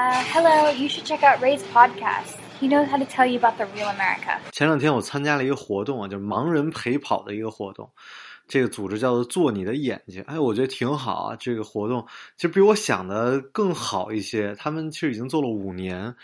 Hello，you should check out Ray's podcast. He knows how to tell you about the real America. 前两天我参加了一个活动啊，就是盲人陪跑的一个活动。这个组织叫做“做你的眼睛”，哎，我觉得挺好啊。这个活动其实比我想的更好一些。他们其实已经做了五年，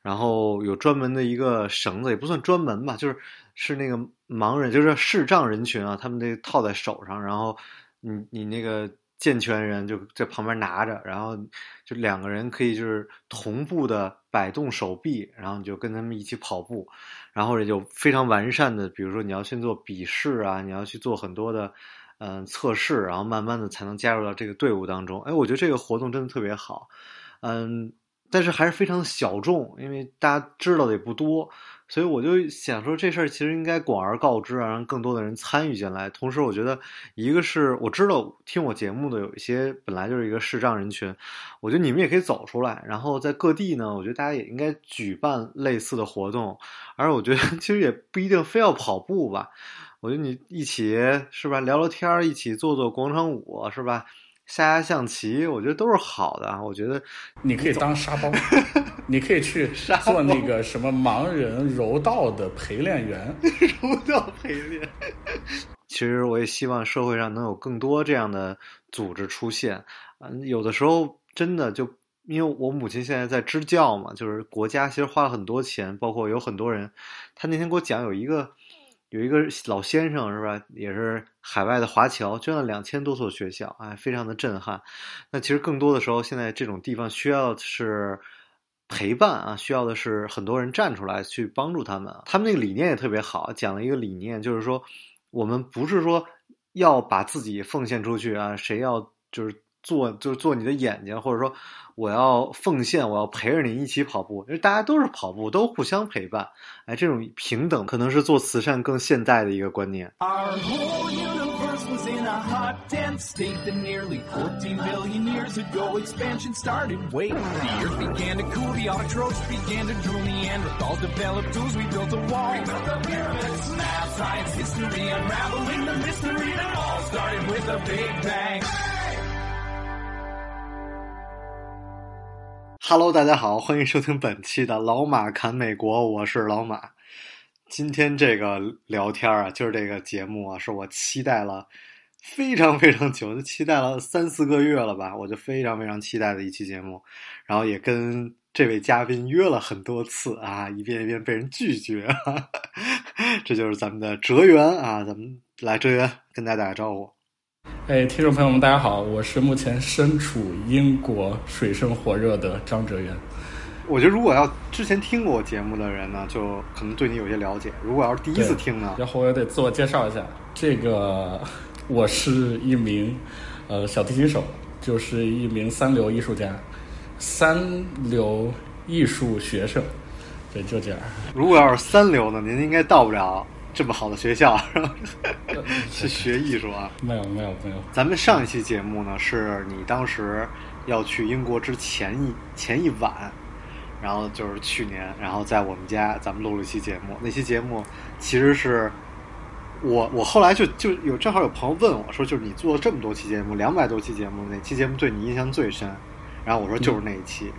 然后有专门的一个绳子，也不算专门吧，就是是那个盲人，就是视障人群啊，他们这套在手上，然后你你那个健全人就在旁边拿着，然后就两个人可以就是同步的摆动手臂，然后你就跟他们一起跑步。然后也就非常完善的，比如说你要去做笔试啊，你要去做很多的嗯测试，然后慢慢的才能加入到这个队伍当中。哎，我觉得这个活动真的特别好，嗯，但是还是非常小众，因为大家知道的也不多，所以我就想说这事儿其实应该广而告之啊，让更多的人参与进来。同时，我觉得一个是我知道听我节目的有一些本来就是一个视障人群，我觉得你们也可以走出来，然后在各地呢，我觉得大家也应该举办类似的活动。而我觉得 其实也不一定非要跑步吧，我觉得你一起是吧，聊聊天儿一起做做广场舞是吧，下下象棋，我觉得都是好的。我觉得你可以当沙包，你可以去做 那个什么盲人柔道的陪练员，柔道陪练。其实我也希望社会上能有更多这样的组织出现。嗯，有的时候真的就。因为我母亲现在在支教嘛，就是国家其实花了很多钱，包括有很多人。他那天给我讲，有一个有一个老先生是吧，也是海外的华侨，捐了两千多所学校，哎，非常的震撼。那其实更多的时候，现在这种地方需要的是陪伴啊，需要的是很多人站出来去帮助他们。他们那个理念也特别好，讲了一个理念，就是说我们不是说要把自己奉献出去啊，谁要就是做就是做你的眼睛，或者说。我要奉献，我要陪着你一起跑步，因为大家都是跑步，都互相陪伴。哎，这种平等可能是做慈善更现代的一个观念。Hello，大家好，欢迎收听本期的老马侃美国，我是老马。 今天这个聊天啊，就是这个节目啊，是我期待了非常非常久，就期待了三四个月了吧，我就非常非常期待的一期节目。然后也跟这位嘉宾约了很多次啊，一遍一遍被人拒绝，这就是咱们的哲源啊，咱们来哲源跟大家打个招呼。哎，听众朋友们，大家好，我是目前身处英国、水深火热的张哲元。我觉得，如果要之前听过我节目的人呢，就可能对你有些了解；如果要是第一次听呢，然后我也得自我介绍一下，这个我是一名呃小提琴手，就是一名三流艺术家，三流艺术学生，对，就这样。如果要是三流呢，您应该到不了。这么好的学校，是学艺术啊？没有没有没有。咱们上一期节目呢，是你当时要去英国之前一前一晚，然后就是去年，然后在我们家咱们录了一期节目。那期节目其实是我我后来就就有正好有朋友问我说，就是你做了这么多期节目，两百多期节目，哪期节目对你印象最深？然后我说就是那一期。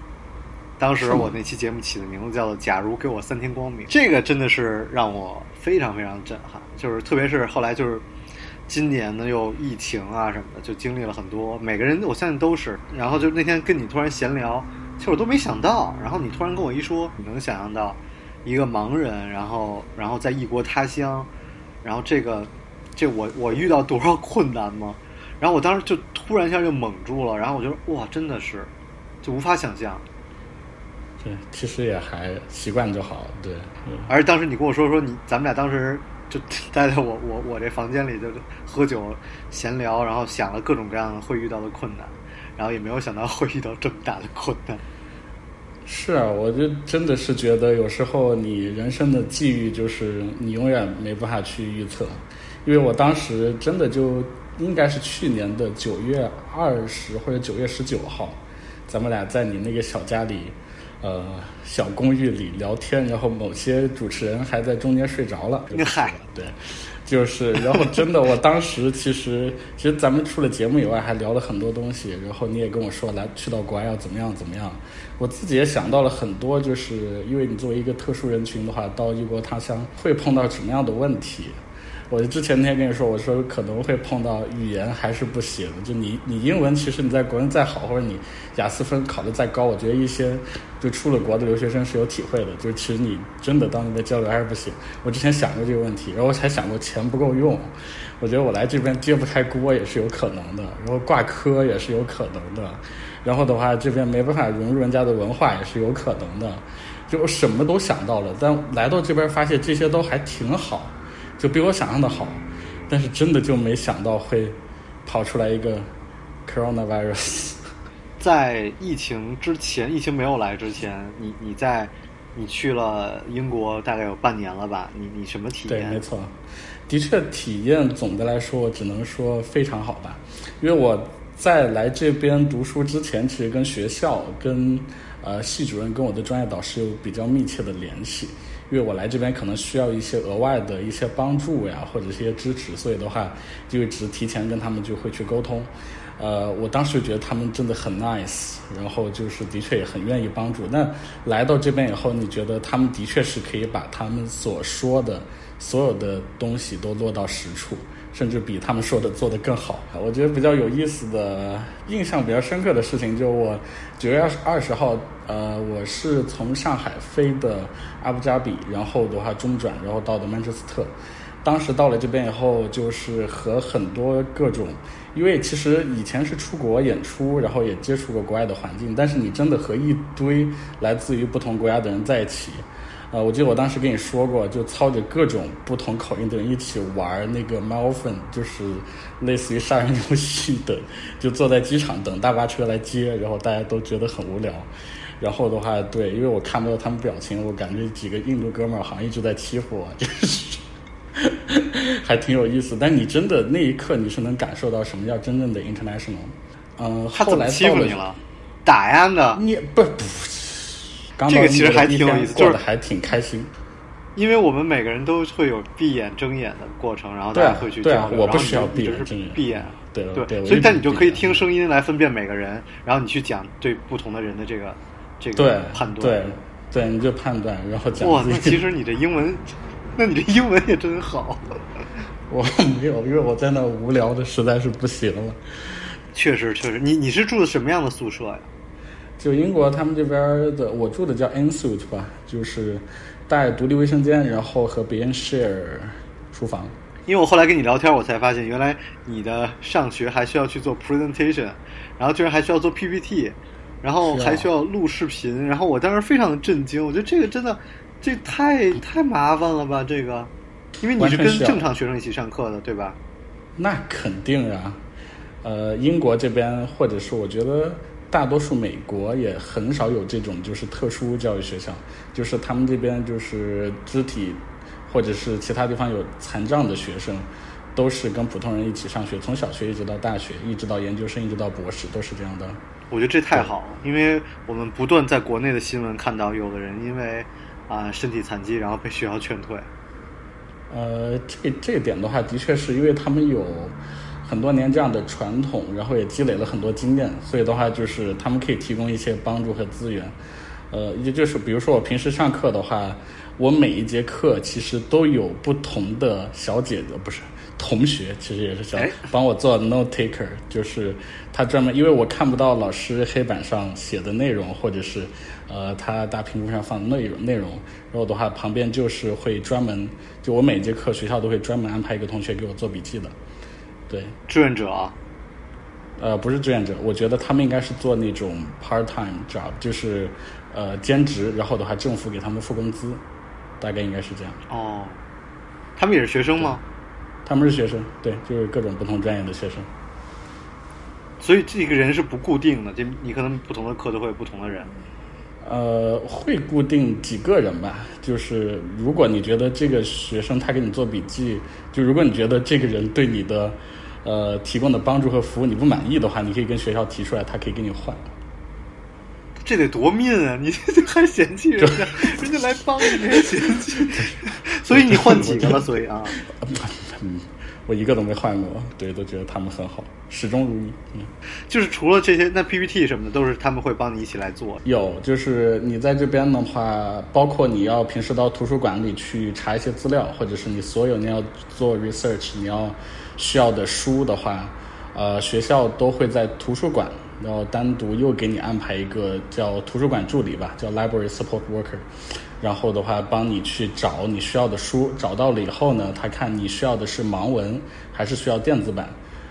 当时我那期节目起的名字叫做“假如给我三天光明”，这个真的是让我非常非常震撼。就是特别是后来就是今年呢又疫情啊什么的，就经历了很多。每个人我相信都是。然后就那天跟你突然闲聊，其实我都没想到。然后你突然跟我一说，你能想象到一个盲人，然后然后在异国他乡，然后这个这我我遇到多少困难吗？然后我当时就突然一下就懵住了。然后我觉得哇，真的是就无法想象。对，其实也还习惯就好。对，嗯而当时你跟我说说你，咱们俩当时就 待在我我我这房间里，就喝酒闲聊，然后想了各种各样会遇到的困难，然后也没有想到会遇到这么大的困难。是啊，我就真的是觉得有时候你人生的际遇就是你永远没办法去预测，因为我当时真的就应该是去年的九月二十或者九月十九号，咱们俩在你那个小家里。呃小公寓里聊天，然后某些主持人还在中间睡着了。嗨，对。就是，然后真的，我当时其实，其实咱们除了节目以外，还聊了很多东西。然后你也跟我说，来去到国外要怎么样怎么样。我自己也想到了很多，就是因为你作为一个特殊人群的话，到异国他乡会碰到什么样的问题。我之前那天跟你说，我说可能会碰到语言还是不行，就你你英文其实你在国内再好，或者你雅思分考的再高，我觉得一些就出了国的留学生是有体会的，就其实你真的到那边交流还是不行。我之前想过这个问题，然后我还想过钱不够用，我觉得我来这边揭不开锅也是有可能的，然后挂科也是有可能的，然后的话这边没办法融入人家的文化也是有可能的，就什么都想到了，但来到这边发现这些都还挺好。就比我想象的好，但是真的就没想到会跑出来一个 coronavirus。在疫情之前，疫情没有来之前，你你在你去了英国大概有半年了吧？你你什么体验？对，没错，的确体验总的来说，我只能说非常好吧。因为我在来这边读书之前，其实跟学校、跟呃系主任、跟我的专业导师有比较密切的联系。因为我来这边可能需要一些额外的一些帮助呀，或者一些支持，所以的话就一直提前跟他们就会去沟通。呃，我当时觉得他们真的很 nice，然后就是的确也很愿意帮助。那来到这边以后，你觉得他们的确是可以把他们所说的所有的东西都落到实处。甚至比他们说的做得更好。我觉得比较有意思的、印象比较深刻的事情，就我九月二十二十号，呃，我是从上海飞的阿布扎比，然后的话中转，然后到的曼彻斯特。当时到了这边以后，就是和很多各种，因为其实以前是出国演出，然后也接触过国外的环境，但是你真的和一堆来自于不同国家的人在一起。呃，我记得我当时跟你说过，就操着各种不同口音的人一起玩那个 m a l f i n 就是类似于杀人游戏的，就坐在机场等大巴车来接，然后大家都觉得很无聊。然后的话，对，因为我看不到他们表情，我感觉几个印度哥们儿好像一直在欺负我，就是还挺有意思。但你真的那一刻，你是能感受到什么叫真正的 international。嗯，后来欺负你了？打呀的？你不不。这个其实还挺有意思，就是还挺开心，因为我们每个人都会有闭眼睁眼的过程，然后大家会去交流。我不需要闭眼睁眼，闭眼，对对。所以，但你就可以听声音来分辨每个人，然后你去讲对不同的人的这个这个判断。对对，你就判断，然后讲。哇，那其实你这英文，那你这英文也真好。我没有，因为我在那无聊的实在是不行了。确实，确实，你你是住的什么样的宿舍呀？就英国他们这边的，我住的叫 ensuite 吧，就是带独立卫生间，然后和别人 share 厨房。因为我后来跟你聊天，我才发现原来你的上学还需要去做 presentation，然后居然还需要做 PPT，然后还需要录视频，然后我当时非常的震惊，我觉得这个真的这太太麻烦了吧？这个，因为你是跟正常学生一起上课的，对吧？那肯定啊，呃，英国这边或者是我觉得。大多数美国也很少有这种就是特殊教育学校，就是他们这边就是肢体或者是其他地方有残障的学生，都是跟普通人一起上学，从小学一直到大学，一直到研究生，一直到博士，都是这样的。我觉得这太好了，因为我们不断在国内的新闻看到，有的人因为啊身体残疾，然后被学校劝退。呃，这这点的话，的确是因为他们有。很多年这样的传统，然后也积累了很多经验，所以的话就是他们可以提供一些帮助和资源。呃，也就是比如说我平时上课的话，我每一节课其实都有不同的小姐姐，不是同学，其实也是小帮我做 note taker，就是他专门因为我看不到老师黑板上写的内容，或者是呃他大屏幕上放的内容内容，然后的话旁边就是会专门就我每节课学校都会专门安排一个同学给我做笔记的。对，志愿者，呃，不是志愿者，我觉得他们应该是做那种 part time job，就是呃兼职，然后的话政府给他们付工资，大概应该是这样。哦，他们也是学生吗？他们是学生，对，就是各种不同专业的学生。所以这个人是不固定的，就你可能不同的课都会有不同的人。呃，会固定几个人吧。就是如果你觉得这个学生他给你做笔记，就如果你觉得这个人对你的呃提供的帮助和服务你不满意的话，你可以跟学校提出来，他可以给你换。这得多命啊！你还嫌弃人家，人家来帮你还嫌弃，所以你换几个了？所以啊，嗯，我一个都没换过，对，都觉得他们很好，始终如一。嗯，就是除了这些，那 PPT 什么的都是他们会帮你一起来做。有，就是你在这边的话，包括你要平时到图书馆里去查一些资料，或者是你所有你要做 research，你要需要的书的话，呃，学校都会在图书馆。然后单独又给你安排一个叫图书馆助理吧，叫 library support worker，然后的话帮你去找你需要的书，找到了以后呢，他看你需要的是盲文还是需要电子版。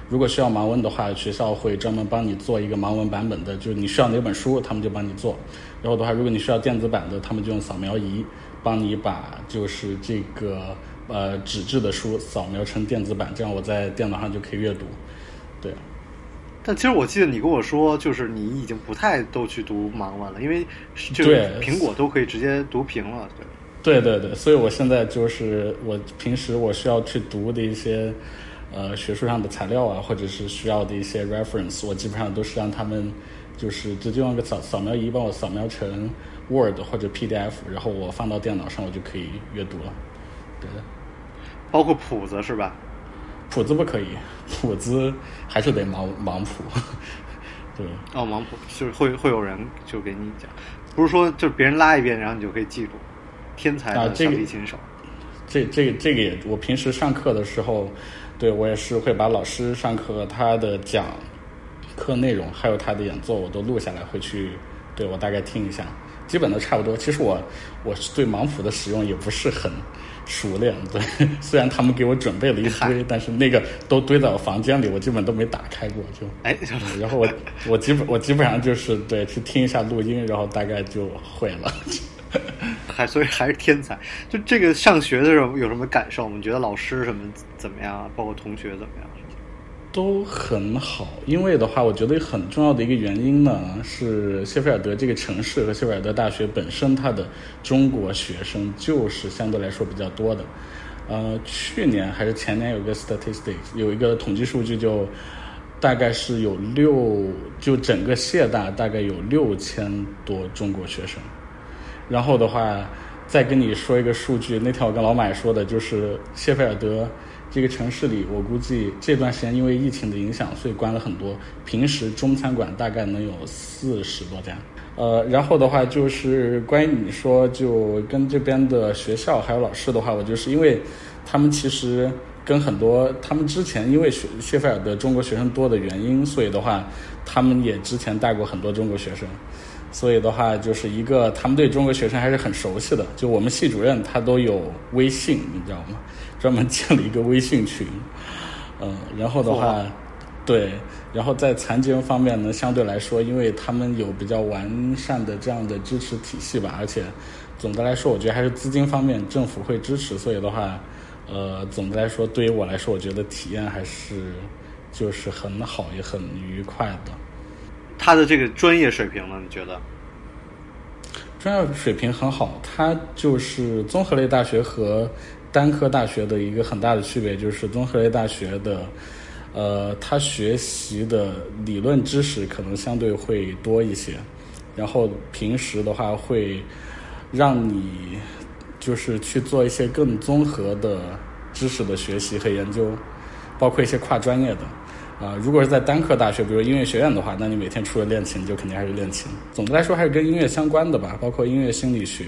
如果需要盲文的话，学校会专门帮你做一个盲文版本的，就是你需要哪本书，他们就帮你做。然后的话，如果你需要电子版的，他们就用扫描仪帮你把就是这个呃纸质的书扫描成电子版，这样我在电脑上就可以阅读。对。但其实我记得你跟我说，就是你已经不太都去读盲文了，因为就是苹果都可以直接读屏了，对。对对对，所以我现在就是我平时我需要去读的一些呃学术上的材料啊，或者是需要的一些 reference，我基本上都是让他们就是直接用个扫扫描仪帮我扫描成 Word 或者 PDF，然后我放到电脑上，我就可以阅读了。对的，包括谱子是吧？谱子不可以，谱子还是得盲盲谱。对，哦，盲谱就是会会有人就给你讲，不是说就是别人拉一遍，然后你就可以记住。天才的小提琴手，这这这个也，我平时上课的时候，对我也是会把老师上课他的讲课内容，还有他的演奏，我都录下来，回去对我大概听一下，基本都差不多。其实我我对盲谱的使用也不是很。熟练对，虽然他们给我准备了一堆，但是那个都堆在我房间里，我基本都没打开过。就哎，然后我我基本我基本上就是对去听一下录音，然后大概就会了。还所以还是天才。就这个上学的时候有什么感受？你觉得老师什么怎么样？包括同学怎么样？都很好，因为的话，我觉得很重要的一个原因呢，是谢菲尔德这个城市和谢菲尔德大学本身，它的中国学生就是相对来说比较多的。呃，去年还是前年有个 statistics，有一个统计数据，就大概是有六，就整个谢大大概有六千多中国学生。然后的话，再跟你说一个数据，那天我跟老马说的，就是谢菲尔德。这个城市里，我估计这段时间因为疫情的影响，所以关了很多。平时中餐馆大概能有四十多家。呃，然后的话就是关于你说，就跟这边的学校还有老师的话，我就是因为他们其实跟很多他们之前因为学谢菲尔德中国学生多的原因，所以的话他们也之前带过很多中国学生，所以的话就是一个他们对中国学生还是很熟悉的。就我们系主任他都有微信，你知道吗？专门建了一个微信群，嗯，然后的话，对，然后在残疾人方面呢，相对来说，因为他们有比较完善的这样的支持体系吧，而且总的来说，我觉得还是资金方面政府会支持，所以的话，呃，总的来说，对于我来说，我觉得体验还是就是很好，也很愉快的。他的这个专业水平呢？你觉得？专业水平很好，他就是综合类大学和。单科大学的一个很大的区别就是综合类大学的，呃，他学习的理论知识可能相对会多一些，然后平时的话会让你就是去做一些更综合的知识的学习和研究，包括一些跨专业的。啊，如果是在单科大学，比如音乐学院的话，那你每天除了练琴，就肯定还是练琴。总的来说，还是跟音乐相关的吧，包括音乐心理学，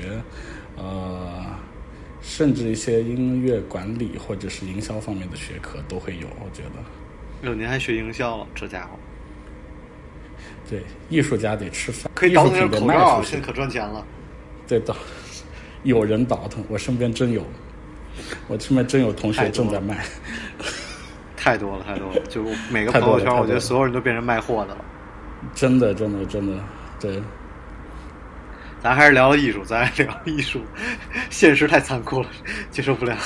呃。甚至一些音乐管理或者是营销方面的学科都会有，我觉得。哟，您还学营销了，这家伙。对，艺术家得吃饭，可以倒腾口罩，现在可赚钱了。对的，有人倒腾，我身边真有，我身边真有同学正在卖。太多了，太多了，就每个朋友圈，我觉得所有人都变成卖货的了。真的，真的，真的，对。咱还是聊聊艺术，咱聊艺术，现实太残酷了，接受不了。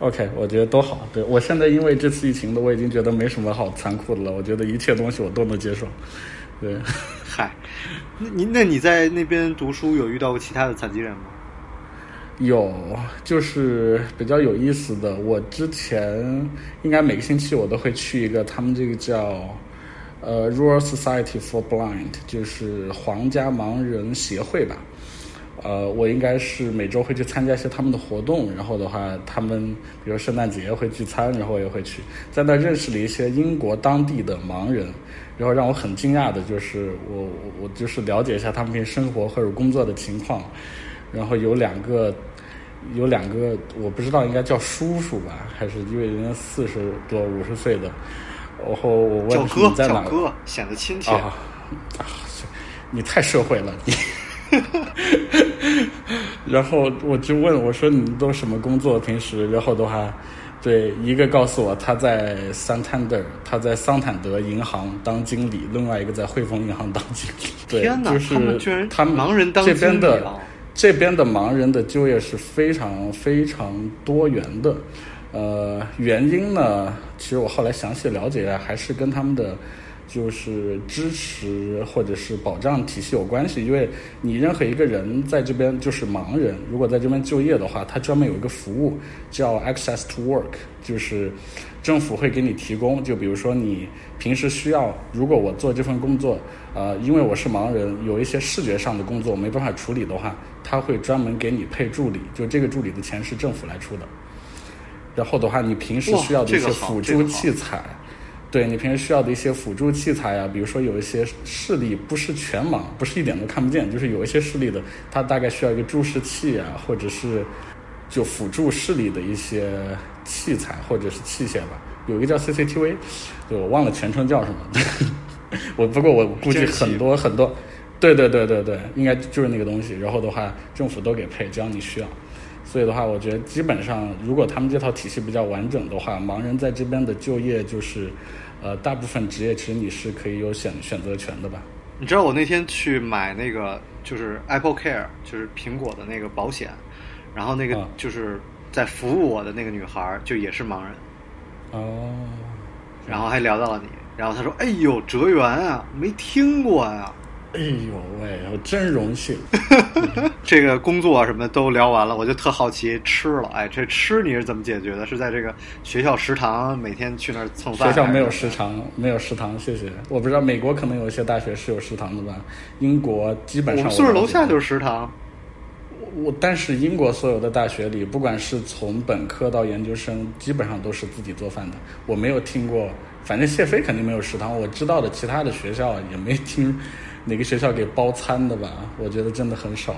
OK，我觉得都好。对我现在因为这次疫情的，我已经觉得没什么好残酷的了。我觉得一切东西我都能接受。对，嗨，那您那你在那边读书有遇到过其他的残疾人吗？有，就是比较有意思的。我之前应该每个星期我都会去一个他们这个叫呃，Royal Society for Blind，就是皇家盲人协会吧。呃，我应该是每周会去参加一些他们的活动，然后的话，他们比如圣诞节会聚餐，然后我也会去，在那认识了一些英国当地的盲人，然后让我很惊讶的就是我我我就是了解一下他们平时生活或者工作的情况，然后有两个有两个我不知道应该叫叔叔吧，还是因为人家四十多五十岁的，然后我问你在哪叫哥，显得亲切。啊啊，你太社会了你。然后我就问我说：“你都什么工作？平时？”然后的话，对一个告诉我他在 Santander，他在桑坦德银行当经理；另外一个在汇丰银行当经理。对，天哪，就是他们居然他们盲人当这边的啊这边的盲人的就业是非常非常多元的。呃，原因呢，其实我后来详细了解还是跟他们的就是支持或者是保障体系有关系。因为你任何一个人在这边就是盲人，如果在这边就业的话，他专门有一个服务叫 Access to Work，就是政府会给你提供。就比如说你平时需要，如果我做这份工作，呃，因为我是盲人，有一些视觉上的工作没办法处理的话，他会专门给你配助理，就这个助理的钱是政府来出的。然后的话，你平时需要的一些辅助器材，对你平时需要的一些辅助器材啊、比如说有一些视力不是全盲，不是一点都看不见，就是有一些视力的，它大概需要一个注视器啊，或者是就辅助视力的一些器材或者是器械吧。有一个叫 CCTV，对我忘了全称叫什么，我不过我估计很多很多，对对对对对，应该就是那个东西。然后的话，政府都给配，只要你需要。所以的话，我觉得基本上，如果他们这套体系比较完整的话，盲人在这边的就业就是，呃，大部分职业其实你是可以有选选择权的吧？你知道我那天去买那个就是 Apple Care，就是苹果的那个保险，然后那个啊。就是在服务我的那个女孩就也是盲人，哦，然后还聊到了你，然后她说：“哎呦，哲源啊，没听过呀、哎呦喂，我真荣幸。这个工作啊什么的都聊完了，我就特好奇吃了，哎，这吃你是怎么解决的？是在这个学校食堂每天去那儿蹭饭？学校没有食堂，没有食堂，谢谢。我不知道美国可能有一些大学是有食堂的吧？英国基本上我们宿舍楼下就是食堂。我，但是英国所有的大学里，不管是从本科到研究生，基本上都是自己做饭的。我没有听过，反正谢飞肯定没有食堂，我知道的其他的学校也没听哪个学校给包餐的吧？我觉得真的很少。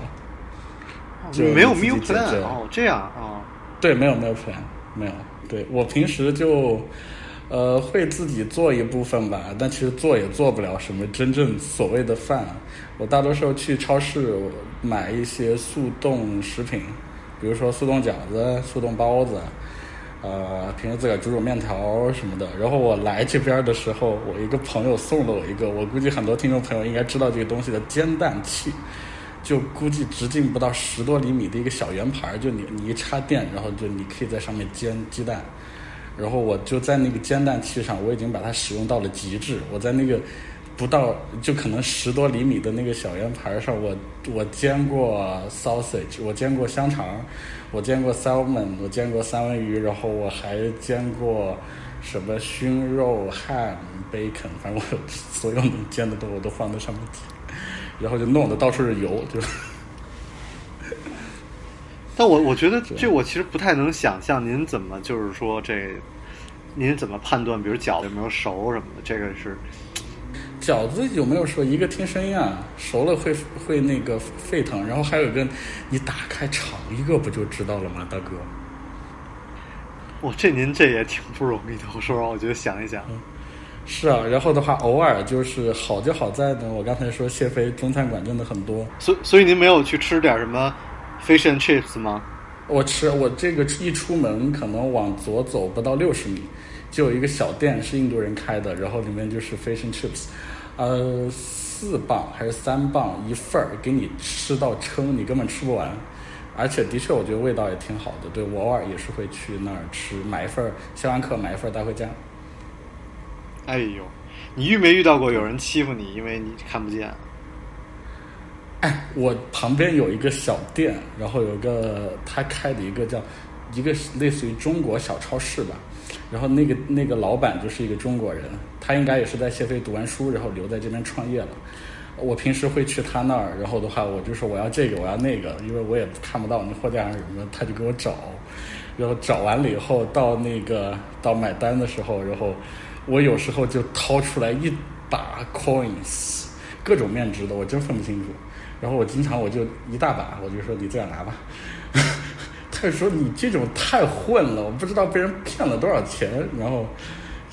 就没有 meal plan 哦，这样啊、对，没有 meal plan，没有。对我平时就，呃，会自己做一部分吧，但其实做也做不了什么真正所谓的饭。我大多时候去超市买一些速冻食品，比如说速冻饺子、速冻包子，呃，平时自个儿煮煮面条什么的。然后我来这边的时候，我一个朋友送了我一个，我估计很多听众朋友应该知道这个东西的煎蛋器。就估计直径不到十多厘米的一个小圆盘儿，就你你一插电，然后就你可以在上面煎鸡蛋。然后我就在那个煎蛋器上，我已经把它使用到了极致。我在那个不到就可能十多厘米的那个小圆盘上，我我煎过 sausage，我煎过香肠，我煎过 salmon，我煎过三文鱼，然后我还煎过什么熏肉、ham、bacon，反正我所有能煎的都我都放在上面煎。然后就弄得到处是油，就 但我我觉得这我其实不太能想象，您怎么就是说这，您怎么判断，比如饺子有没有熟什么的？这个是饺子有没有说一个听声音啊，熟了会会那个沸腾，然后还有一个你打开尝一个不就知道了吗，大哥？我，这您这也挺不容易的。我说实话，我觉得想一想，是啊，然后的话偶尔就是好就好在呢，我刚才说谢飞中餐馆真的很多，所所以您没有去吃点什么 fish and chips 吗？我吃我这个一出门可能往左走不到六十米，就有一个小店是印度人开的，然后里面就是 fish and chips，呃，四磅还是三磅一份儿，给你吃到撑，你根本吃不完。而且的确，我觉得味道也挺好的。对我偶尔也是会去那儿吃，买一份儿，下完课买一份儿带回家。哎呦，你遇没遇到过有人欺负你，因为你看不见？哎，我旁边有一个小店，然后有个他开的一个叫一个类似于中国小超市吧，然后那个那个老板就是一个中国人，他应该也是在谢飞读完书，然后留在这边创业了。我平时会去他那儿，然后的话，我就说我要这个，我要那个，因为我也看不到那货架上什么，他就给我找，然后找完了以后，到那个到买单的时候，然后我有时候就掏出来一把 coins，各种面值的，我真分不清楚。然后我经常我就一大把，我就说你这样拿吧。他说你这种太混了，我不知道被人骗了多少钱。然后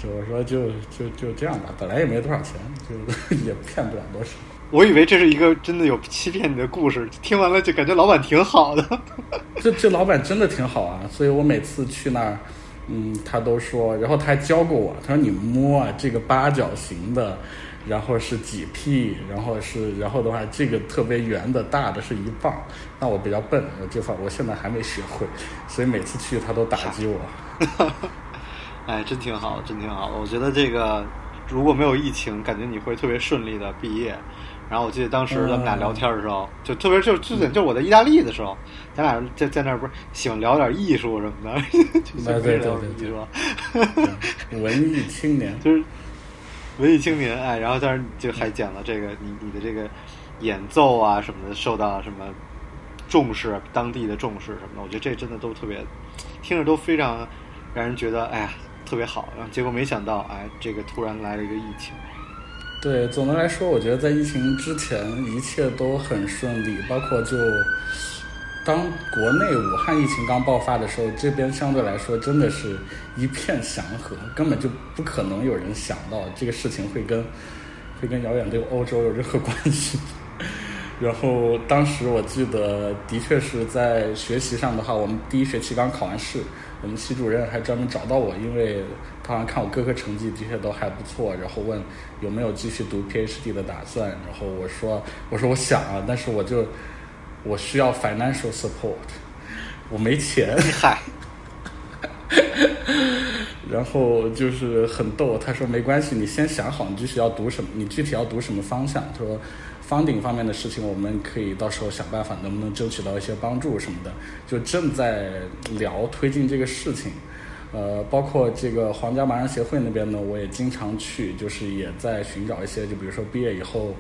就我说就就就这样吧，本来也没多少钱，就 也骗不了多少。我以为这是一个真的有欺骗你的故事，听完了就感觉老板挺好的。这这老板真的挺好啊，所以我每次去那儿，嗯，他都说，然后他还教过我，他说你摸啊，这个八角形的，然后是几 P，然后是，然后的话，这个特别圆的大的是一磅。那我比较笨，我这方我现在还没学会，所以每次去他都打击我。哎，真挺好，真挺好。我觉得这个如果没有疫情，感觉你会特别顺利的毕业。然后我记得当时咱们俩聊天的时候，就特别就就就我在意大利的时候，咱俩在在那儿不是喜欢聊点艺术什么的，对对对对，文艺青年就是文艺青年哎，然后当时就还讲了这个你你的这个演奏啊什么的受到什么重视，当地的重视什么的，我觉得这真的都特别听着都非常让人觉得哎呀特别好，然后结果没想到哎这个突然来了一个疫情。对，总的来说，我觉得在疫情之前一切都很顺利，包括就当国内武汉疫情刚爆发的时候，这边相对来说真的是一片祥和，根本就不可能有人想到这个事情会跟 会跟遥远的欧洲有任何关系。然后当时我记得，的确是在学习上的话，我们第一学期刚考完试。我们系主任还专门找到我，因为他好像看我各科成绩的确都还不错，然后问有没有继续读 PhD 的打算。然后我说：“我说我想啊，但是我就我需要 financial support，我没钱。”嗨。然后就是很逗，他说：“没关系，你先想好你具体要读什么，你具体要读什么方向。”他说。方顶方面的事情，我们可以到时候想办法，能不能争取到一些帮助什么的，就正在聊推进这个事情。呃，包括这个皇家盲人协会那边呢，我也经常去，就是也在寻找一些，就比如说毕业以后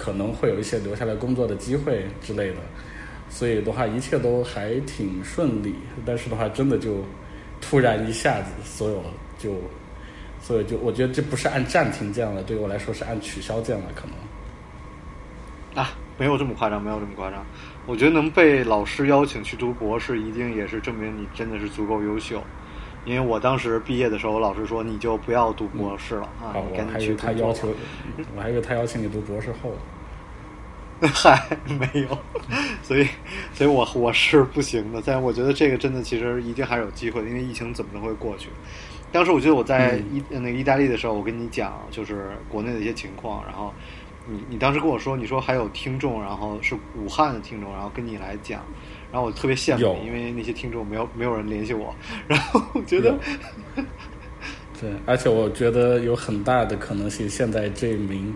可能会有一些留下来工作的机会之类的。所以的话，一切都还挺顺利。但是的话，真的就突然一下子，所有就，所以就我觉得这不是按暂停键了，对于我来说是按取消键了，可能。啊，没有这么夸张，没有这么夸张。我觉得能被老师邀请去读博士，一定也是证明你真的是足够优秀。因为我当时毕业的时候，老师说你就不要读博士了啊，你赶紧去他要求，我还以为他邀请你读博士后。嗨，没有，所以，所以我我是不行的。但我觉得这个真的其实一定还是有机会，因为疫情怎么都会过去。当时我记得我在意那个意大利的时候，我跟你讲就是国内的一些情况，然后。你你当时跟我说，你说还有听众，然后是武汉的听众，然后跟你来讲，然后我特别羡慕，因为那些听众没有没有人联系我，然后我觉得，对，而且我觉得有很大的可能性，现在这名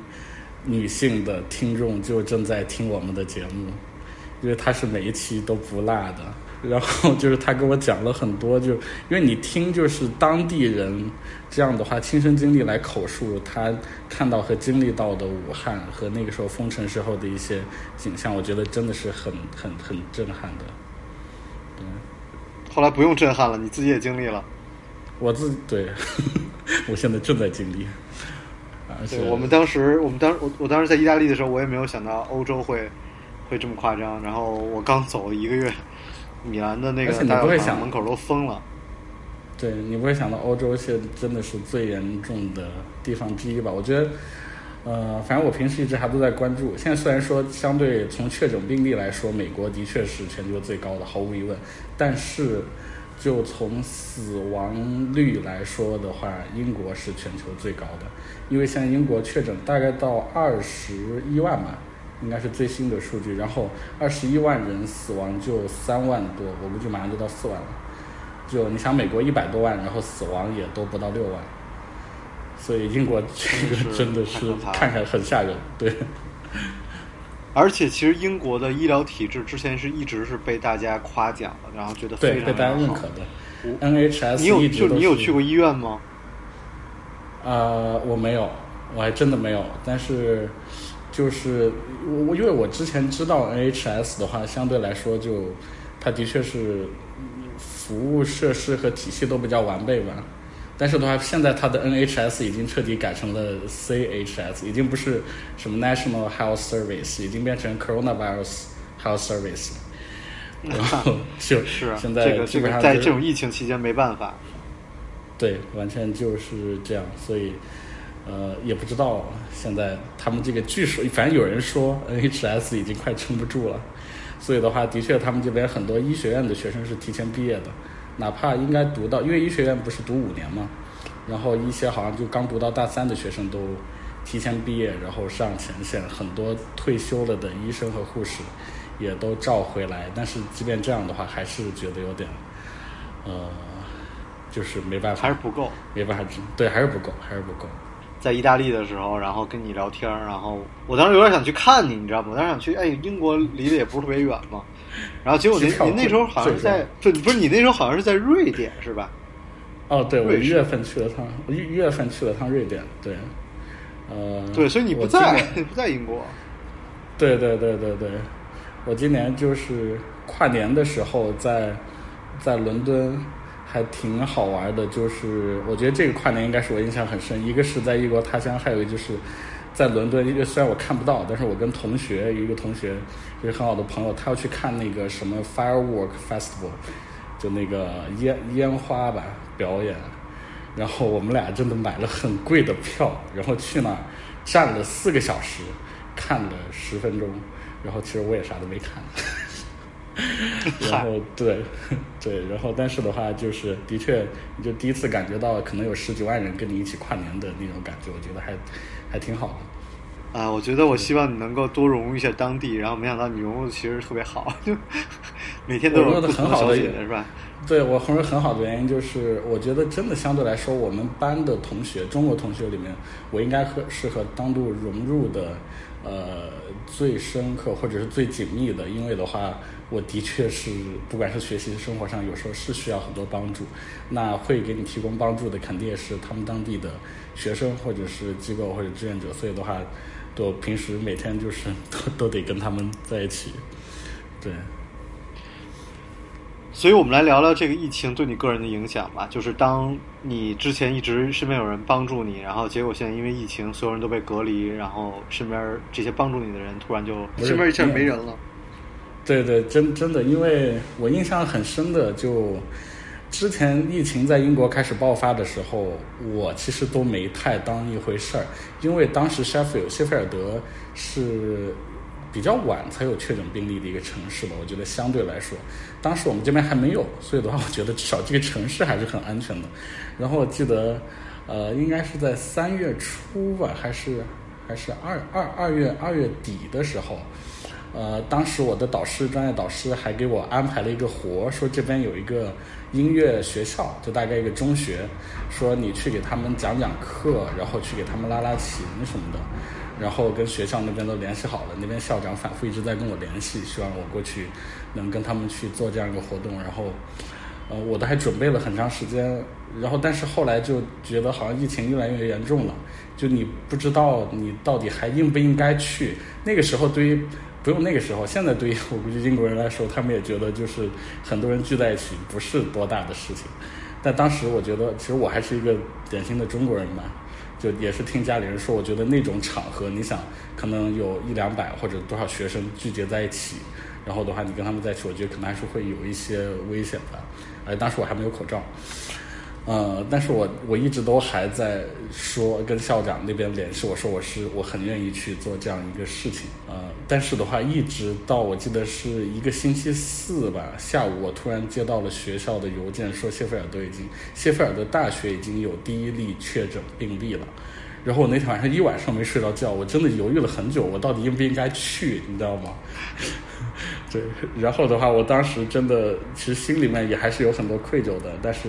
女性的听众就正在听我们的节目，因为她是每一期都不落的。然后就是她跟我讲了很多，就因为你听就是当地人这样的话亲身经历来口述他看到和经历到的武汉和那个时候封城时候的一些景象，我觉得真的是很很很震撼的。嗯，后来不用震撼了，你自己也经历了。我自对，我现在正在经历。对，我们当时，我们当我我当时在意大利的时候，我也没有想到欧洲会会这么夸张。然后我刚走一个月。米兰的那个大教堂门口都封了。对你不会想到欧洲现真的是最严重的地方之一吧？我觉得，呃，反正我平时一直还都在关注。现在虽然说相对从确诊病例来说，美国的确是全球最高的，毫无疑问。但是就从死亡率来说的话，英国是全球最高的，因为现在英国确诊大概到二十一万吧。应该是最新的数据，然后二十一万人死亡就三万多，我估计马上就到四万了。就你想，美国一百多万，然后死亡也都不到六万，所以英国这个真的是看起来很吓人，对。而且其实英国的医疗体制之前是一直是被大家夸奖的，然后觉得非常被大家认可的。NHS 你有就你有去过医院吗？呃，我没有，我还真的没有。但是，就是我我因为我之前知道 NHS 的话，相对来说就它的确是服务设施和体系都比较完备吧。但是的话，现在它的 NHS 已经彻底改成了 CHS，已经不是什么 National Health Service，已经变成 Coronavirus Health Service 了。然后就是啊，现在这个这个基本上就在这种疫情期间没办法。对，完全就是这样，所以呃也不知道现在他们这个据说，反正有人说 NHS 已经快撑不住了，所以的话，的确他们这边很多医学院的学生是提前毕业的，哪怕应该读到，因为医学院不是读五年嘛，然后一些好像就刚读到大三的学生都提前毕业，然后上前线，很多退休了的医生和护士也都召回来，但是即便这样的话，还是觉得有点呃。就是没办法，还是不够，没办法，对，还是不够，还是不够。在意大利的时候，然后跟你聊天，然后我当时有点想去看你，你知道吗？我当时想去，哎，英国离得也不是特别远嘛。然后结果您您那时候好像是在，不不是你那时候好像是在瑞典是吧？哦，对，我一月份去了趟，一一月份去了趟瑞典，对，呃，对，所以你不在，不在英国。对对对对对，我今年就是跨年的时候在在伦敦。还挺好玩的，就是我觉得这个跨年应该是我印象很深。一个是在异国他乡，还有一个就是在伦敦。因为虽然我看不到，但是我跟同学一个同学就是很好的朋友，他要去看那个什么 firework festival，就那个烟烟花吧表演。然后我们俩真的买了很贵的票，然后去那儿站了四个小时，看了十分钟。然后其实我也啥都没看。然后对，对，然后但是的话，就是的确，你就第一次感觉到可能有十几万人跟你一起跨年的那种感觉，我觉得还还挺好的。啊，我觉得我希望你能够多融入一下当地，然后没想到你融入的其实特别好，就 每天都融入的很好的是吧？对我融入很好的原因就是，我觉得真的相对来说，我们班的同学，中国同学里面，我应该和是和当地融入的呃最深刻或者是最紧密的，因为的话。我的确是，不管是学习、生活上，有时候是需要很多帮助。那会给你提供帮助的，肯定也是他们当地的学生，或者是机构或者志愿者。所以的话，都平时每天就是 都都得跟他们在一起。对。所以我们来聊聊这个疫情对你个人的影响吧。就是当你之前一直身边有人帮助你，然后结果现在因为疫情，所有人都被隔离，然后身边这些帮助你的人突然就身边一下没人了。对对，真真的，因为我印象很深的，就之前疫情在英国开始爆发的时候，我其实都没太当一回事儿，因为当时 chef 有谢菲尔德是比较晚才有确诊病例的一个城市吧，我觉得相对来说，当时我们这边还没有，所以的话，我觉得至少这个城市还是很安全的。然后我记得，呃，应该是在三月初吧，还是还是二二二月二月底的时候。呃，当时我的导师，专业导师还给我安排了一个活，说这边有一个音乐学校，就大概一个中学，说你去给他们讲讲课，然后去给他们拉拉琴什么的，然后跟学校那边都联系好了，那边校长反复一直在跟我联系，希望我过去能跟他们去做这样一个活动，然后，呃，我都还准备了很长时间，然后但是后来就觉得好像疫情越来越严重了，就你不知道你到底还应不应该去，那个时候对于。不用那个时候，现在对于 我估计英国人来说，他们也觉得就是很多人聚在一起不是多大的事情。但当时我觉得，其实我还是一个典型的中国人嘛，就也是听家里人说，我觉得那种场合，你想可能有一两百或者多少学生聚集在一起，然后的话你跟他们在一起，我觉得可能还是会有一些危险的。而当时我还没有口罩。呃，但是我我一直都还在说跟校长那边联系，我说我是我很愿意去做这样一个事情，呃，但是的话，一直到我记得是一个星期四吧下午，我突然接到了学校的邮件，说谢菲尔德已经谢菲尔德大学已经有第一例确诊病例了。然后我那天晚上一晚上没睡着觉，我真的犹豫了很久，我到底应不应该去，你知道吗？对，然后的话，我当时真的其实心里面也还是有很多愧疚的，但是，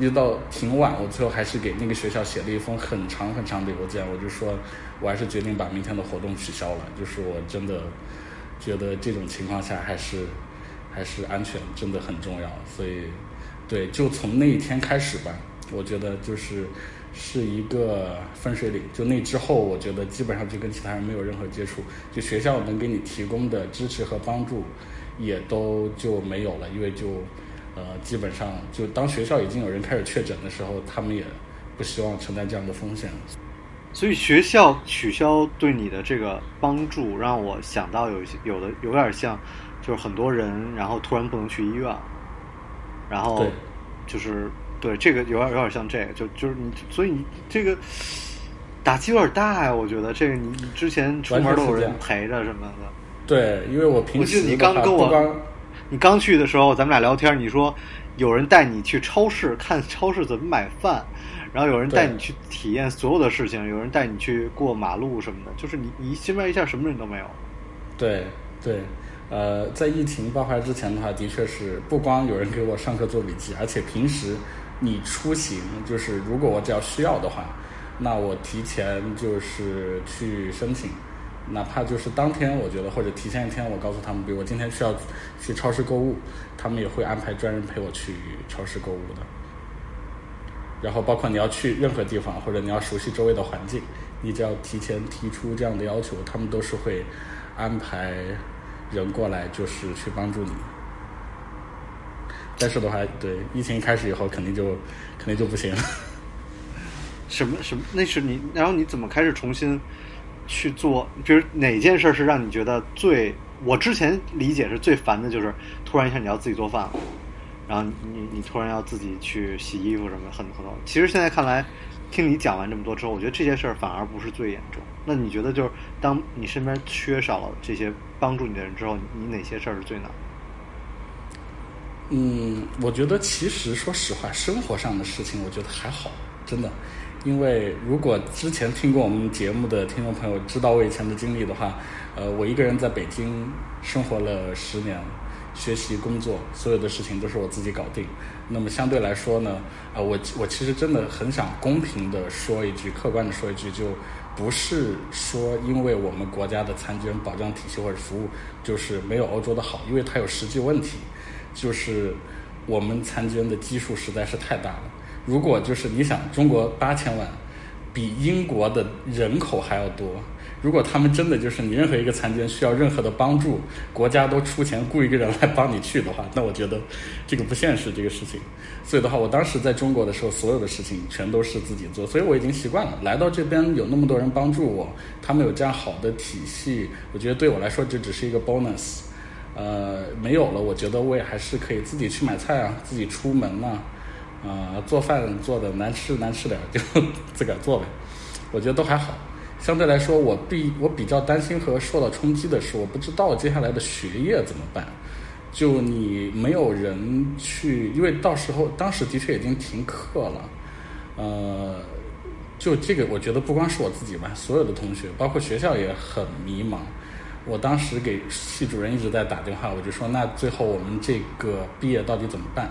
一直到挺晚，我最后还是给那个学校写了一封很长很长的邮件，我就说，我还是决定把明天的活动取消了，就是我真的觉得这种情况下还是还是安全真的很重要，所以。对，就从那一天开始吧，我觉得就是是一个分水岭。就那之后，我觉得基本上就跟其他人没有任何接触，就学校能给你提供的支持和帮助也都就没有了，因为就呃基本上就当学校已经有人开始确诊的时候，他们也不希望承担这样的风险。所以学校取消对你的这个帮助，让我想到有一些有的有点像，就是很多人然后突然不能去医院了，然后就是对这个有点有点像这个，就就是你，所以你这个打击有点大呀，我觉得这个你你之前出门都有人陪着什么的。对，因为我平时我记得你刚跟我你刚去的时候，咱们俩聊天，你说有人带你去超市看超市怎么买饭，然后有人带你去体验所有的事情，有人带你去过马路什么的，就是你你身边一下什么人都没有。对对，呃，在疫情爆发之前的话，的确是不光有人给我上课做笔记，而且平时你出行，就是如果我只要需要的话，那我提前就是去申请，哪怕就是当天，我觉得或者提前一天，我告诉他们，比如我今天需要去超市购物，他们也会安排专人陪我去超市购物的。然后包括你要去任何地方，或者你要熟悉周围的环境，你只要提前提出这样的要求，他们都是会安排人过来，就是去帮助你。但是的话，对疫情开始以后，肯定就肯定就不行了。什么什么？那是你，然后你怎么开始重新去做？比如哪件事是让你觉得最？我之前理解是最烦的就是突然一下你要自己做饭了，然后你你突然要自己去洗衣服什么，很很多。其实现在看来，听你讲完这么多之后，我觉得这些事儿反而不是最严重。那你觉得就是当你身边缺少了这些帮助你的人之后，你哪些事儿是最难？嗯，我觉得其实说实话，生活上的事情我觉得还好，真的。因为如果之前听过我们节目的听众朋友知道我以前的经历的话，呃，我一个人在北京生活了十年，学习工作，所有的事情都是我自己搞定。那么相对来说呢，啊、我我其实真的很想公平的说一句，客观的说一句，就不是说因为我们国家的残疾人保障体系或者服务就是没有欧洲的好，因为它有实际问题。就是我们残疾人的基数实在是太大了。如果就是你想，中国八千万，比英国的人口还要多。如果他们真的就是你任何一个参捐需要任何的帮助，国家都出钱雇一个人来帮你去的话，那我觉得这个不现实这个事情。所以的话，我当时在中国的时候，所有的事情全都是自己做，所以我已经习惯了。来到这边有那么多人帮助我，他们有这样好的体系，我觉得对我来说这只是一个 bonus。呃，没有了，我觉得我也还是可以自己去买菜啊，自己出门呐、啊，做饭做的难吃难吃点就 自个儿做呗，我觉得都还好。相对来说，我比我比较担心和受到冲击的是，我不知道接下来的学业怎么办。就你没有人去，因为到时候当时的确已经停课了，呃，就这个我觉得不光是我自己吧，所有的同学，包括学校也很迷茫。我当时给系主任一直在打电话，我就说那最后我们这个毕业到底怎么办？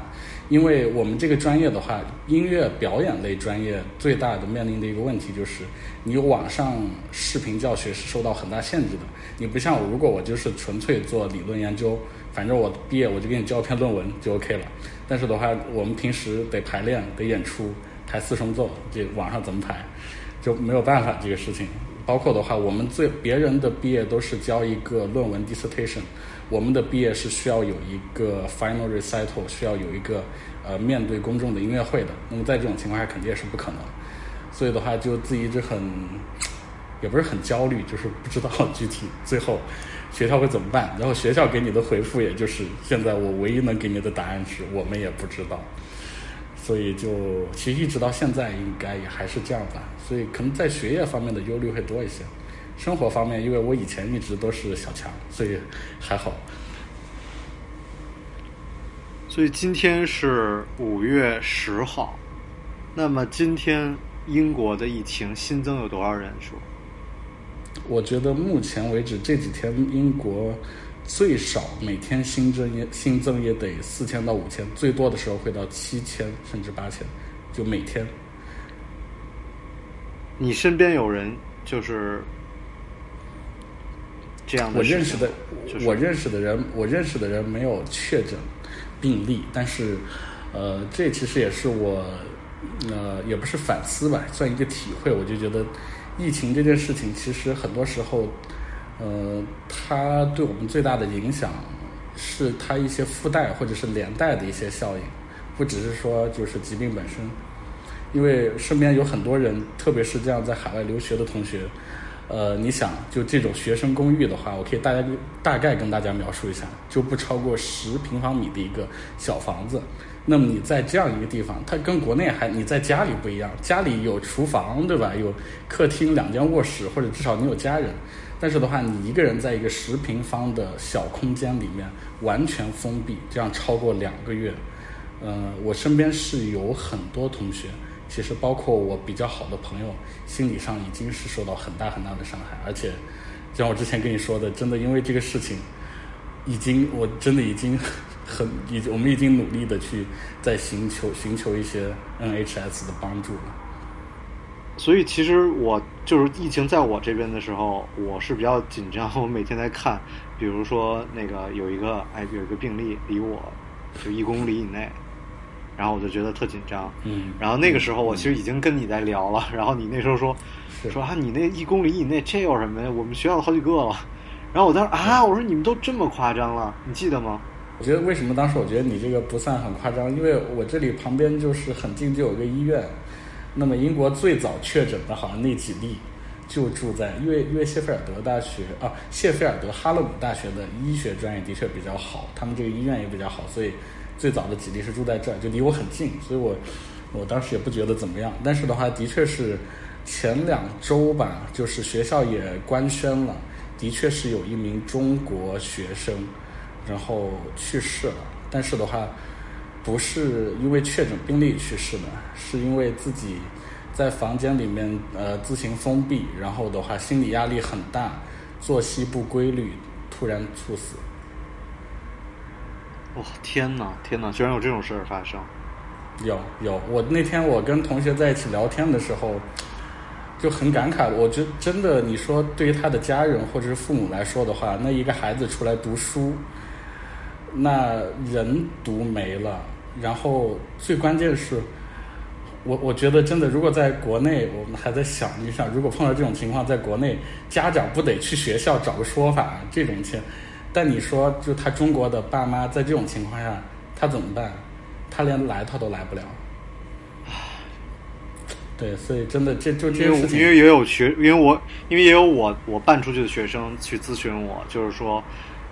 因为我们这个专业的话，音乐表演类专业最大的面临的一个问题就是，你网上视频教学是受到很大限制的。你不像我，如果我就是纯粹做理论研究，反正我毕业我就给你交篇论文就 OK 了。但是的话，我们平时得排练，得演出，排四重奏，这网上怎么排，就没有办法这个事情。包括的话，我们最别人的毕业都是交一个论文 dissertation，我们的毕业是需要有一个 final recital，需要有一个呃面对公众的音乐会的。那么在这种情况下，肯定也是不可能。所以的话，就自己一直很，也不是很焦虑，就是不知道具体最后学校会怎么办。然后学校给你的回复，也就是现在我唯一能给你的答案是我们也不知道。所以就其实一直到现在应该也还是这样吧，所以可能在学业方面的忧虑会多一些，生活方面因为我以前一直都是小强，所以还好。所以今天是五月十号，那么今天英国的疫情新增有多少人数？我觉得目前为止这几天英国最少每天新增也新增也得四千到五千，最多的时候会到七千甚至八千，就每天。你身边有人就是这样的我认识的，就是我认识的人，我认识的人没有确诊病例，但是呃，这其实也是我，呃，也不是反思吧，算一个体会。我就觉得，疫情这件事情，其实很多时候，呃，它对我们最大的影响，是它一些附带或者是连带的一些效应，不只是说就是疾病本身。因为身边有很多人，特别是这样在海外留学的同学。呃，你想就这种学生公寓的话，我可以大概大概跟大家描述一下，就不超过十平方米的一个小房子。那么你在这样一个地方，它跟国内还你在家里不一样，家里有厨房对吧？有客厅、两间卧室，或者至少你有家人。但是的话，你一个人在一个十平方的小空间里面完全封闭，这样超过两个月，嗯，我身边是有很多同学。其实包括我比较好的朋友，心理上已经是受到很大很大的伤害，而且，像我之前跟你说的，真的因为这个事情，已经我真的已经很已我们已经努力的去在寻求寻求一些 NHS 的帮助了。所以其实我就是疫情在我这边的时候，我是比较紧张，我每天在看，比如说那个有一个哎有一个病例离我就一公里以内。然后我就觉得特紧张，嗯，然后那个时候我其实已经跟你在聊了，然后你那时候说说啊，你那一公里以内这有什么呀？我们学校好几个了。然后我当时啊，我说你们都这么夸张了，你记得吗？我觉得为什么当时我觉得你这个不算很夸张，因为我这里旁边就是很近就有个医院，那么英国最早确诊的好像那几例就住在，因为因为谢菲尔德大学啊，谢菲尔德哈勒姆大学的医学专业的确比较好，他们这个医院也比较好，所以。最早的几例是住在这儿，就离我很近，所以我我当时也不觉得怎么样。但是的话，的确是前两周吧，就是学校也官宣了，的确是有一名中国学生然后去世了。但是的话，不是因为确诊病例去世的，是因为自己在房间里面呃自行封闭，然后的话心理压力很大，作息不规律，突然猝死。哇天哪，天哪！居然有这种事儿发生！有有，我那天我跟同学在一起聊天的时候，就很感慨。我觉真的，你说对于他的家人或者是父母来说的话，那一个孩子出来读书，那人读没了。然后最关键是，我我觉得真的，如果在国内，我们还在想一想，如果碰到这种情况，在国内家长不得去学校找个说法？这种情。但你说，就他中国的爸妈在这种情况下，他怎么办？他连来他都来不了。对，所以真的这就这事情，因为也有学，因为我因为也有我我办出去的学生去咨询我，就是说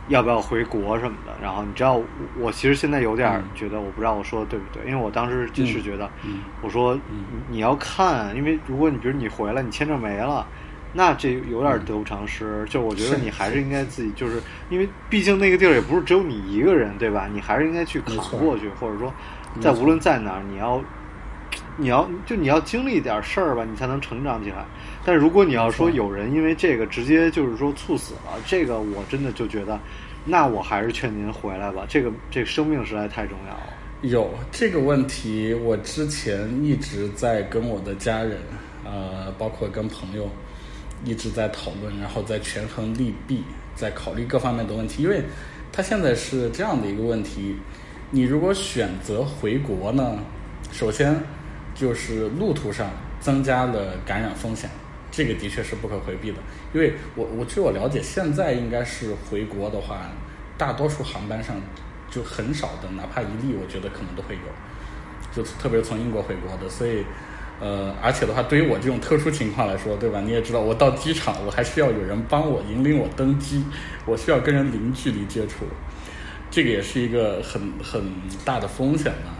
要不要回国什么的。然后你知道，我其实现在有点觉得，我不知道我说的对不对，因为我当时就是觉得，我说你要看，因为如果你比如你回来，你签证没了。那这有点得不偿失，就我觉得你还是应该自己，就是因为毕竟那个地儿也不是只有你一个人，对吧？你还是应该去扛过去，或者说，在无论在哪儿，你要，你要就你要经历点事儿吧，你才能成长起来。但如果你要说有人因为这个直接就是说猝死了，这个我真的就觉得，那我还是劝您回来吧。这个这个生命实在太重要了。有这个问题，我之前一直在跟我的家人，呃，包括跟朋友。一直在讨论，然后在权衡利弊，在考虑各方面的问题。因为，他现在是这样的一个问题：你如果选择回国呢，首先就是路途上增加了感染风险，这个的确是不可回避的。因为我我据我了解，现在应该是回国的话，大多数航班上就很少的，哪怕一例，我觉得可能都会有，就特别从英国回国的，所以。呃，而且的话，对于我这种特殊情况来说，对吧？你也知道，我到机场，我还需要有人帮我引领我登机，我需要跟人零距离接触，这个也是一个很很大的风险呢。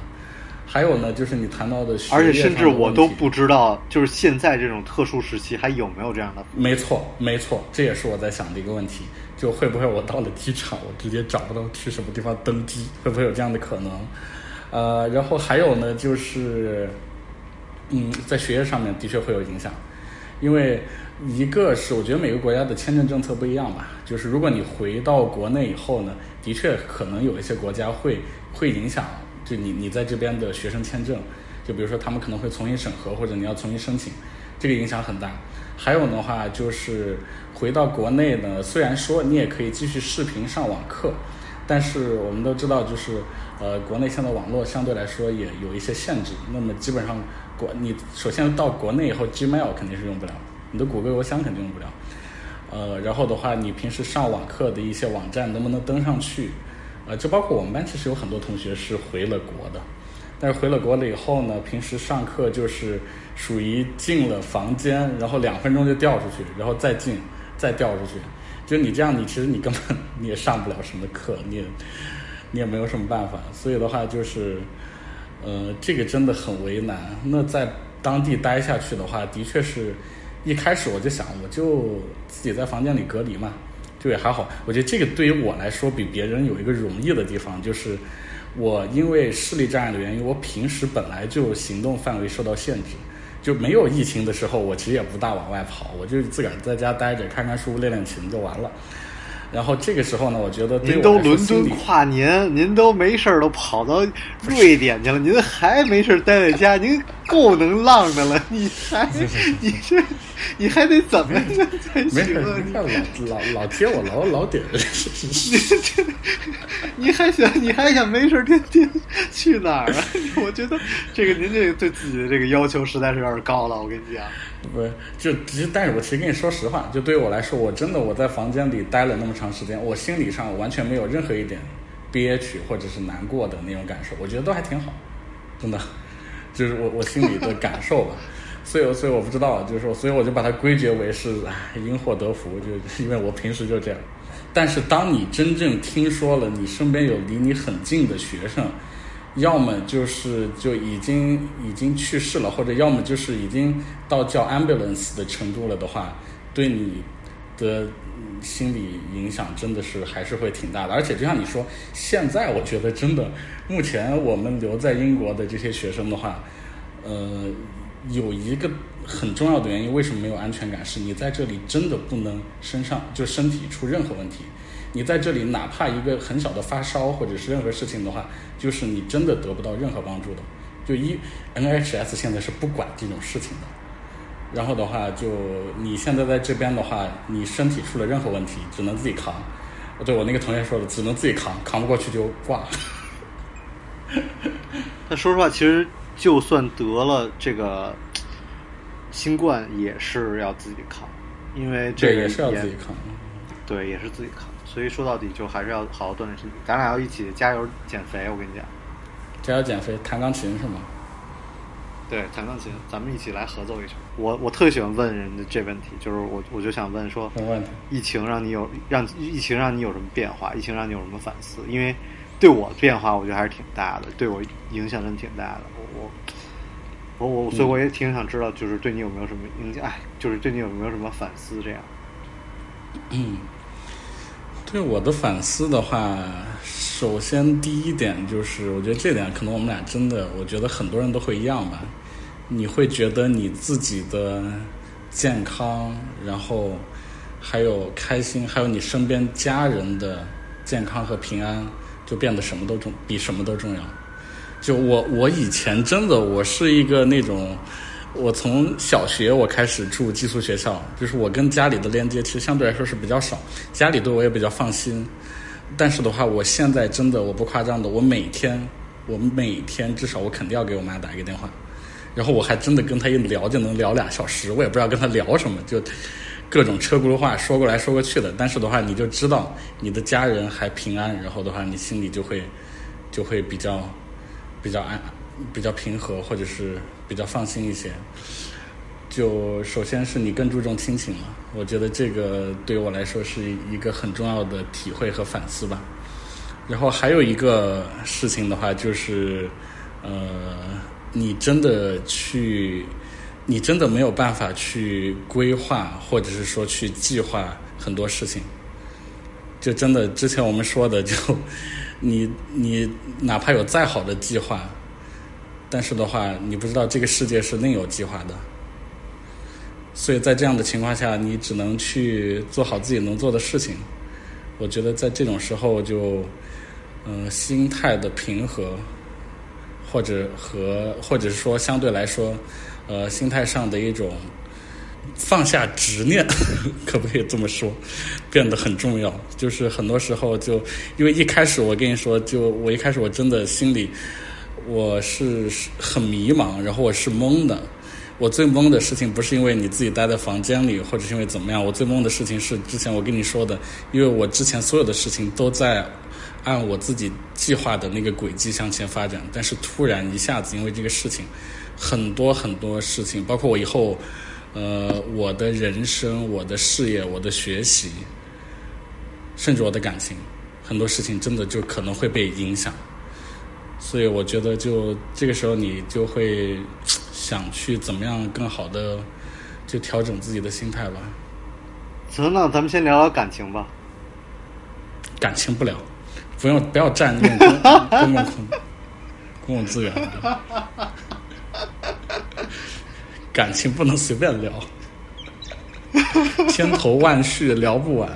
还有呢，就是你谈到的，而且甚至我都不知道，就是现在这种特殊时期还有没有这样的？没错，没错，这也是我在想的一个问题，就会不会我到了机场，我直接找不到去什么地方登机，会不会有这样的可能？呃，然后还有呢，就是。嗯，在学业上面的确会有影响，因为一个是我觉得每个国家的签证政策不一样吧，就是如果你回到国内以后呢，的确可能有一些国家会会影响，就你你在这边的学生签证，就比如说他们可能会重新审核或者你要重新申请，这个影响很大。还有的话就是回到国内呢，虽然说你也可以继续视频上网课，但是我们都知道，就是呃，国内现在网络相对来说也有一些限制。那么基本上国你首先到国内以后，Gmail 肯定是用不了，你的谷歌邮箱肯定用不了。呃，然后的话，你平时上网课的一些网站能不能登上去？呃，就包括我们班其实有很多同学是回了国的，但是回了国了以后呢，平时上课就是属于进了房间，然后两分钟就调出去，然后再进，再调出去。就你这样，你其实你根本你也上不了什么课，你也你也没有什么办法。所以的话就是，呃，这个真的很为难。那在当地待下去的话，的确是一开始我就想，我就自己在房间里隔离嘛。就也还好，我觉得这个对于我来说比别人有一个容易的地方，就是我因为视力障碍的原因，我平时本来就行动范围受到限制，就没有疫情的时候，我其实也不大往外跑，我就自个儿在家待着，看看书，练练琴就完了。然后这个时候呢，我觉得您都伦敦跨年，您都没事儿都跑到瑞典去了，您还没事儿待在家，您够能浪的了，你还你这你还得怎么才行啊？你看 老老老贴我老老底儿，你 这你还想你还想没事儿天天去哪儿啊？我觉得这个您这个对自己的这个要求实在是有点高了，我跟你讲。不是，就其实，但是我其实跟你说实话，就对于我来说，我真的我在房间里待了那么长时间，我心理上完全没有任何一点憋屈或者是难过的那种感受，我觉得都还挺好，真的，就是我我心里的感受吧。所以，所以我不知道，就是说，所以我就把它归结为是因祸得福，就因为我平时就这样。但是，当你真正听说了你身边有离你很近的学生，要么就是就已经已经去世了，或者要么就是已经到叫 ambulance 的程度了的话，对你的心理影响真的是还是会挺大的。而且就像你说，现在我觉得真的，目前我们留在英国的这些学生的话，呃，有一个很重要的原因，为什么没有安全感？是你在这里真的不能身上就身体出任何问题。你在这里哪怕一个很小的发烧或者是任何事情的话，就是你真的得不到任何帮助的。就一 NHS 现在是不管这种事情的。然后的话，就你现在在这边的话，你身体出了任何问题，只能自己扛。对我那个同学说的，只能自己扛，扛不过去就挂。那说实话，其实就算得了这个新冠，也是要自己扛，因为这个也是要自己扛。对，也是自己扛。所以说到底，就还是要好好锻炼身体。咱俩要一起加油减肥，我跟你讲。加油减肥，弹钢琴是吗？对，弹钢琴，咱们一起来合奏一首。我我特喜欢问人的这问题，就是我我就想问说，疫情让你有让疫情让你有什么变化？疫情让你有什么反思？因为对我变化，我觉得还是挺大的，对我影响真的挺大的。我我我我，所以我也挺想知道，就是对你有没有什么影响？哎，就是对你有没有什么反思？这样。嗯。对我的反思的话，首先第一点就是，我觉得这点可能我们俩真的，我觉得很多人都会一样吧。你会觉得你自己的健康，然后还有开心，还有你身边家人的健康和平安，就变得什么都重，比什么都重要。就我，我以前真的，我是一个那种。我从小学我开始住寄宿学校，就是我跟家里的连接其实相对来说是比较少，家里对我也比较放心。但是的话，我现在真的我不夸张的，我每天我每天至少我肯定要给我妈打一个电话，然后我还真的跟她一聊就能聊俩小时，我也不知道跟她聊什么，就各种车轱辘话说过来说过去的。但是的话，你就知道你的家人还平安，然后的话你心里就会就会比较比较安。比较平和，或者是比较放心一些。就首先是你更注重亲情了，我觉得这个对于我来说是一个很重要的体会和反思吧。然后还有一个事情的话，就是呃，你真的去，你真的没有办法去规划，或者是说去计划很多事情。就真的之前我们说的，就你你哪怕有再好的计划。但是的话，你不知道这个世界是另有计划的，所以在这样的情况下，你只能去做好自己能做的事情。我觉得在这种时候，就嗯，心态的平和，或者和或者是说相对来说，呃，心态上的一种放下执念，可不可以这么说？变得很重要。就是很多时候就因为一开始我跟你说，就我一开始我真的心里我是很迷茫，然后我是懵的。我最懵的事情不是因为你自己待在房间里，或者是因为怎么样。我最懵的事情是之前我跟你说的，因为我之前所有的事情都在按我自己计划的那个轨迹向前发展，但是突然一下子因为这个事情，很多很多事情，包括我以后，呃，我的人生、我的事业、我的学习，甚至我的感情，很多事情真的就可能会被影响。所以我觉得，就这个时候你就会。想去怎么样更好的就调整自己的心态吧。行，那咱们先聊聊感情吧。感情不聊，不用不要占用公 公共空公共资源。感情不能随便聊，千头万绪聊不完。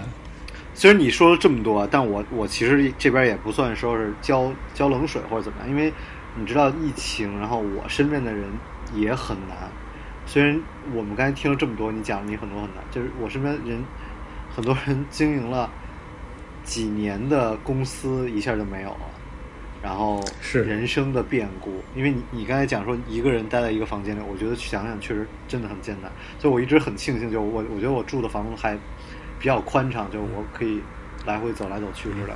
虽然你说了这么多，但我我其实这边也不算说是浇浇冷水或者怎么样，因为你知道疫情，然后我身边的人。也很难，虽然我们刚才听了这么多，你讲你很多很难，就是我身边人很多人经营了几年的公司一下就没有了，然后是人生的变故。因为你你刚才讲说一个人待在一个房间里，我觉得想想确实真的很艰难。所以我一直很庆幸，就我我觉得我住的房子还比较宽敞，就是我可以来回走来走去之类，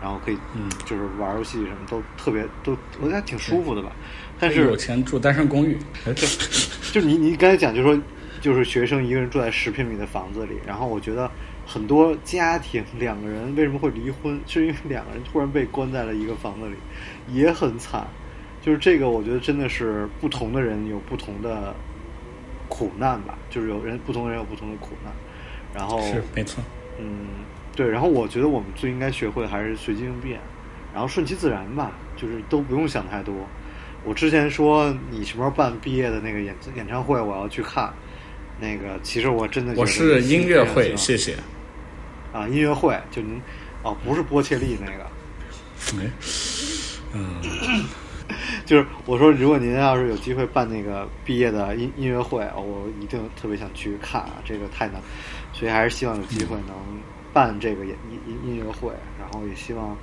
然后可以嗯，就是玩游戏什么都特别都我觉得还挺舒服的吧。但是有钱住单身公寓，就就你你刚才讲，就说就是学生一个人住在十平米的房子里，然后我觉得很多家庭两个人为什么会离婚，是因为两个人突然被关在了一个房子里，也很惨。就是这个，我觉得真的是不同的人有不同的苦难吧，就是有人不同的人有不同的苦难。然后是没错，嗯，对。然后我觉得我们最应该学会的还是随机应变，然后顺其自然吧，就是都不用想太多。我之前说你什么时候办毕业的那个演演唱会，我要去看。那个其实我真的我是音乐会，谢谢。啊，音乐会就您哦，不是波切利那个。没，嗯，就是我说，如果您要是有机会办那个毕业的音音乐会，我一定特别想去看啊，这个太难，所以还是希望有机会能办这个音音音乐会，然后也希望。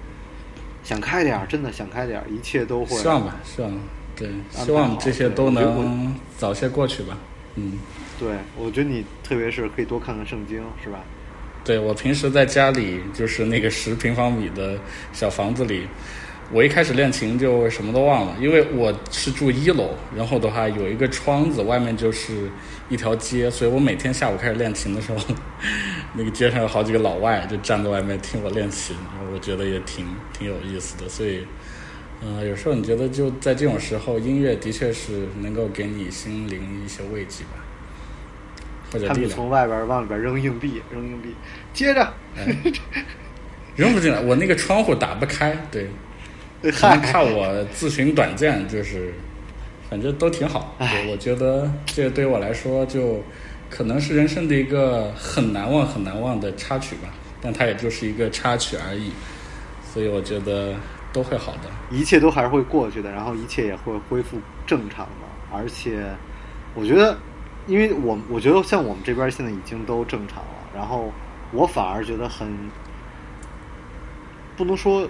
想开点儿，真的想开点儿，一切都会。希望吧，希望，对，希望这些都能早些过去吧。嗯，对，我觉得你特别是可以多看看圣经，是吧？对我平时在家里就是那个十平方米的小房子里。我一开始练琴就什么都忘了，因为我是住一楼，然后的话有一个窗子，外面就是一条街，所以我每天下午开始练琴的时候，那个街上有好几个老外就站在外面听我练琴，我觉得也挺挺有意思的。所以，呃，有时候你觉得就在这种时候，音乐的确是能够给你心灵一些慰藉吧，或者力量。从外边往里边扔硬币，扔硬币，接着，扔不进来，我那个窗户打不开，对。能看我自寻短见，就是，反正都挺好。我觉得这对于我来说，就可能是人生的一个很难忘、很难忘的插曲吧。但它也就是一个插曲而已，所以我觉得都会好的。一切都还是会过去的，然后一切也会恢复正常的。而且，我觉得，因为我我觉得像我们这边现在已经都正常了，然后我反而觉得很不能说。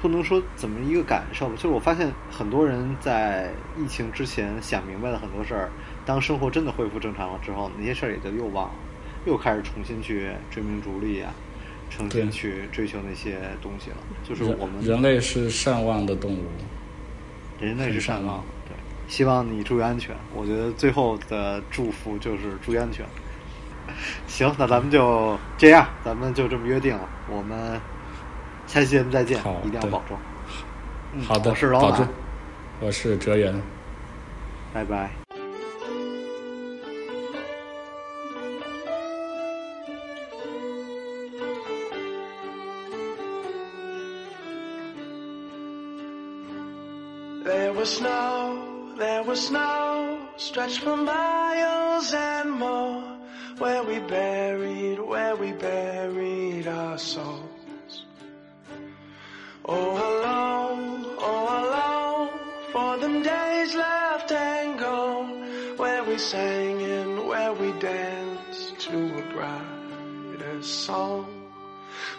不能说怎么一个感受吧，就是我发现很多人在疫情之前想明白了很多事儿，当生活真的恢复正常了之后，那些事儿也就又忘了，又开始重新去追名逐利啊，重新去追求那些东西了。就是我们人类是善忘的动物，人类是善忘。对，希望你注意安全。我觉得最后的祝福就是注意安全。行，那咱们就这样，咱们就这么约定了。我们。下期节目再见，一定要保重。好的，我是老板，我是哲言，拜拜。There was snow, there was snow, stretched for miles and more. Where we buried, where we buried our souls. Oh, alone, oh, alone, for them days left and gone, where we sang and where we danced to a brighter song.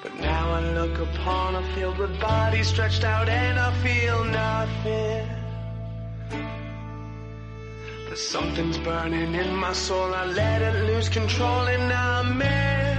But now I look upon a field with bodies stretched out and I feel nothing. But something's burning in my soul. I let it lose control and I'm in.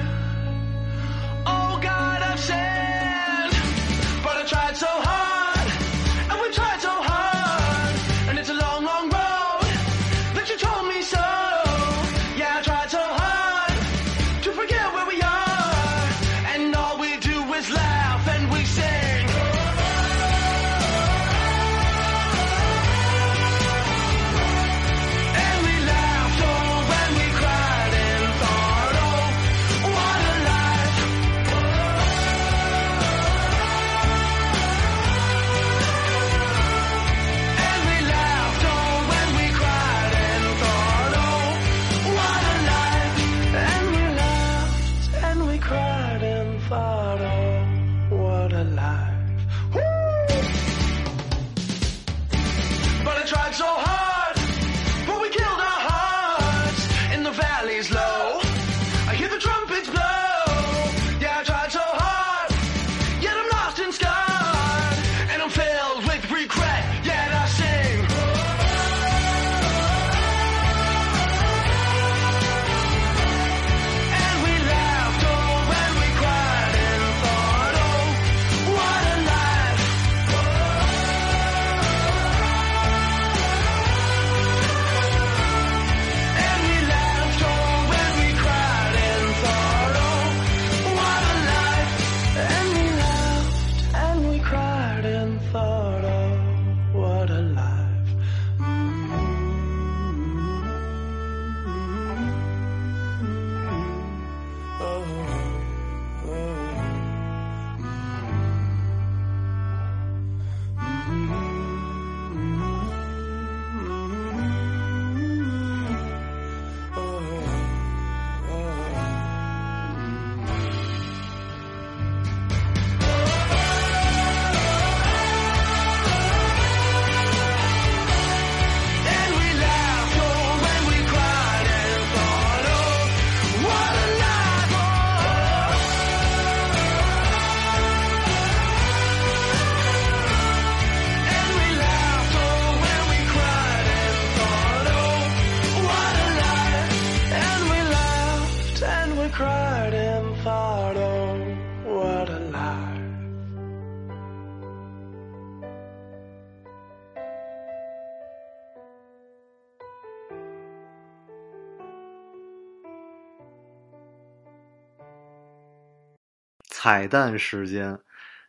彩蛋时间，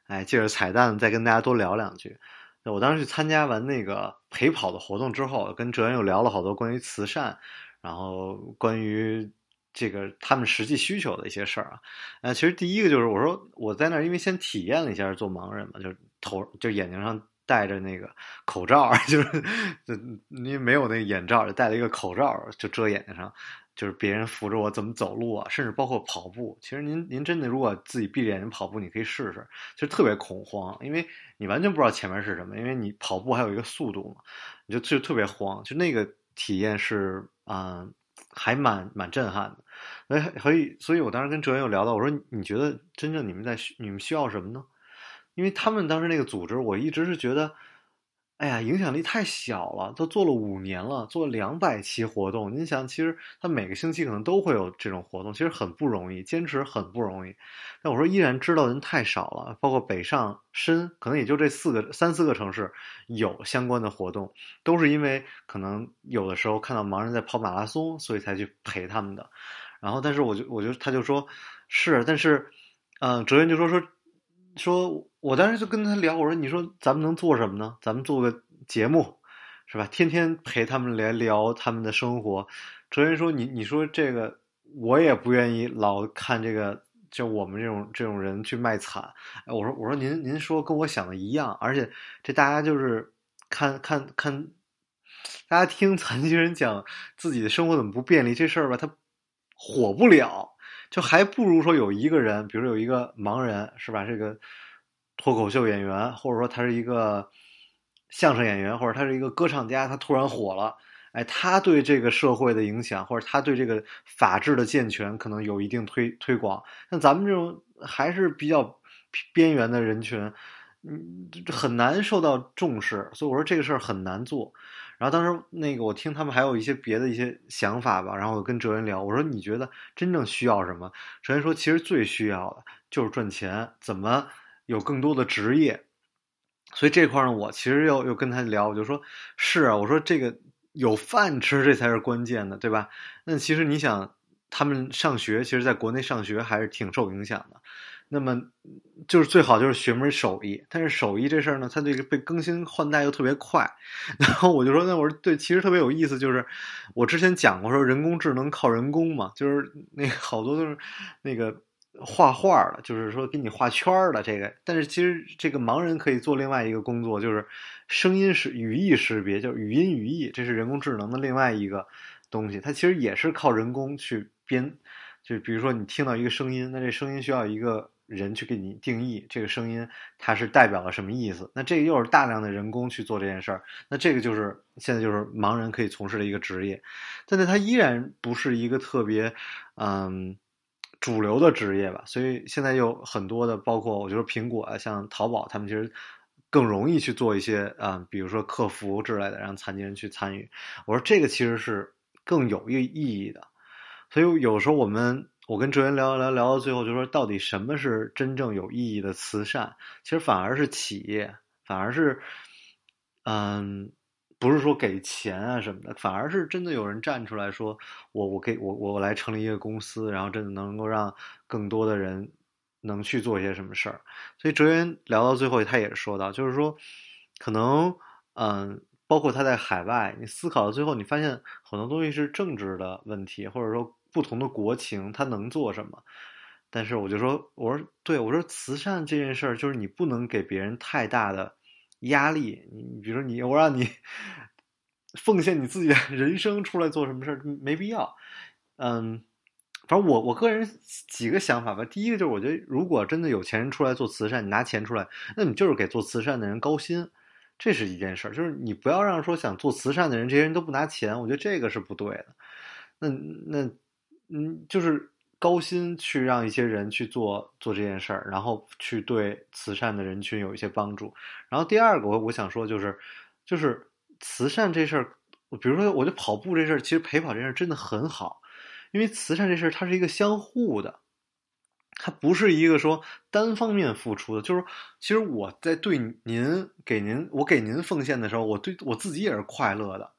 哎，借着彩蛋再跟大家多聊两句。我当时去参加完那个陪跑的活动之后，跟哲人又聊了好多关于慈善，然后关于这个他们实际需求的一些事儿啊。呃，其实第一个就是我说我在那儿，因为先体验了一下做盲人嘛，就头就眼睛上戴着那个口罩，就是就因为没有那个眼罩，就戴了一个口罩就遮眼睛上。就是别人扶着我怎么走路啊，甚至包括跑步。其实您您真的如果自己闭着眼睛跑步，你可以试试，其实特别恐慌，因为你完全不知道前面是什么，因为你跑步还有一个速度嘛，你就就特别慌。就那个体验是啊、还蛮蛮震撼的。所以所以所以我当时跟哲源有聊到，我说你觉得真正你们在你们需要什么呢？因为他们当时那个组织，我一直是觉得。哎呀，影响力太小了，都做了五年了，做两百期活动。您想，其实他每个星期可能都会有这种活动，其实很不容易，坚持很不容易。但我说，依然知道的人太少了，包括北上深，可能也就这四个、三四个城市有相关的活动，都是因为可能有的时候看到盲人在跑马拉松，所以才去陪他们的。然后，但是我就我就他就说，是，但是，嗯，哲源就说说。说，我当时就跟他聊，我说：“你说咱们能做什么呢？咱们做个节目，是吧？天天陪他们来聊他们的生活。”哲源说：“你你说这个，我也不愿意老看这个，就我们这种这种人去卖惨。”，我说我说您您说跟我想的一样，而且这大家就是看看看，大家听 残疾人讲自己的生活怎么不便利这事儿吧，他火不了。就还不如说有一个人，比如有一个盲人，是吧？这个脱口秀演员，或者说他是一个相声演员，或者他是一个歌唱家，他突然火了，哎，他对这个社会的影响，或者他对这个法治的健全可能有一定推推广。像咱们这种还是比较边缘的人群，嗯，很难受到重视。所以我说这个事儿很难做。然后当时那个我听他们还有一些别的一些想法吧，然后我跟哲人聊，我说你觉得真正需要什么？哲人说其实最需要的就是赚钱，怎么有更多的职业。所以这块呢，我其实又又跟他聊，我就说是啊，我说这个有饭吃这才是关键的，对吧？那其实你想，他们上学，其实在国内上学还是挺受影响的。那么就是最好就是学门手艺，但是手艺这事儿呢，它这个被更新换代又特别快。然后我就说，那我说对，其实特别有意思，就是我之前讲过说人工智能靠人工嘛，就是那好多都是那个。画画的，就是说给你画圈的这个，但是其实这个盲人可以做另外一个工作，就是声音识语义识别，就是语音语义，这是人工智能的另外一个东西。它其实也是靠人工去编，就比如说你听到一个声音，那这声音需要一个人去给你定义这个声音它是代表了什么意思。那这个又是大量的人工去做这件事儿，那这个就是现在就是盲人可以从事的一个职业，但是它依然不是一个特别嗯。主流的职业吧，所以现在有很多的，包括我觉得苹果啊，像淘宝，他们其实更容易去做一些啊，比如说客服之类的，让残疾人去参与。我说这个其实是更有意意义的。所以有时候我们我跟哲源聊聊聊到最后，就说到底什么是真正有意义的慈善？其实反而是企业，反而是嗯。不是说给钱啊什么的，反而是真的有人站出来说，我我给我我来成立一个公司，然后真的能够让更多的人能去做一些什么事儿。所以哲源聊到最后，他也说到，就是说，可能嗯，包括他在海外，你思考到最后，你发现很多东西是政治的问题，或者说不同的国情，他能做什么。但是我就说，我说对，我说慈善这件事儿，就是你不能给别人太大的。压力，你比如说你，我让你 奉献你自己的 人生出来做什么事儿，没必要。嗯，反正我我个人几个想法吧。第一个就是，我觉得如果真的有钱人出来做慈善，你拿钱出来，那你就是给做慈善的人高薪，这是一件事儿。就是你不要让说想做慈善的人，这些人都不拿钱，我觉得这个是不对的。那那嗯，就是。高薪去让一些人去做做这件事儿，然后去对慈善的人群有一些帮助。然后第二个，我我想说就是，就是慈善这事儿，比如说，我觉得跑步这事儿，其实陪跑这事儿真的很好，因为慈善这事儿它是一个相互的，它不是一个说单方面付出的。就是其实我在对您给您我给您奉献的时候，我对我自己也是快乐的，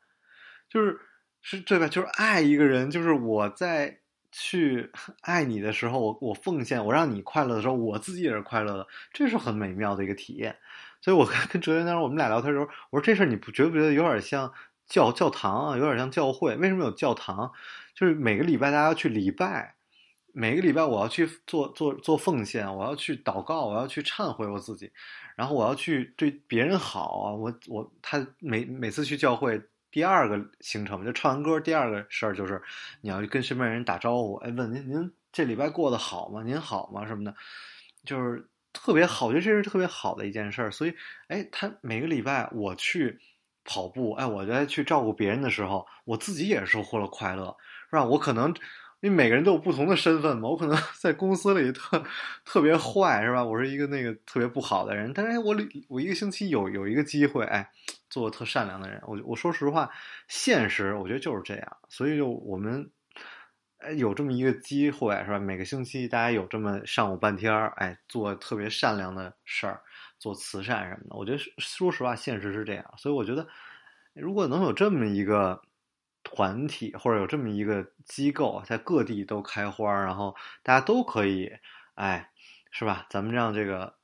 就是是对吧？就是爱一个人，就是我在。去 爱你的时候，我我奉献，我让你快乐的时候，我自己也是快乐的，这是很美妙的一个体验。所以，我跟哲源当时我们俩聊天的时候，我说这事儿你不觉不觉得有点像教教堂啊，有点像教会？为什么有教堂？就是每个礼拜大家要去礼拜，每个礼拜我要去做做做奉献，我要去祷告，我要去忏悔我自己，然后我要去对别人好啊。我我他每每次去教会。第二个行程就唱完歌，第二个事儿就是你要跟身边人打招呼，哎，问您您这礼拜过得好吗？您好吗？什么的，就是特别好，我觉得这是特别好的一件事儿。所以，哎，他每个礼拜我去跑步，哎，我在去照顾别人的时候，我自己也收获了快乐，是吧？我可能。因为每个人都有不同的身份嘛，我可能 在公司里特特别坏，是吧？我是一个那个特别不好的人，但是我我一个星期有有一个机会，哎，做特善良的人。我我说实话，现实我觉得就是这样，所以就我们哎有这么一个机会，是吧？每个星期大家有这么上午半天儿，哎，做特别善良的事儿，做慈善什么的。我觉得说实话，现实是这样，所以我觉得如果能有这么一个。团体或者有这么一个机构，在各地都开花，然后大家都可以，哎，是吧？咱们让这个，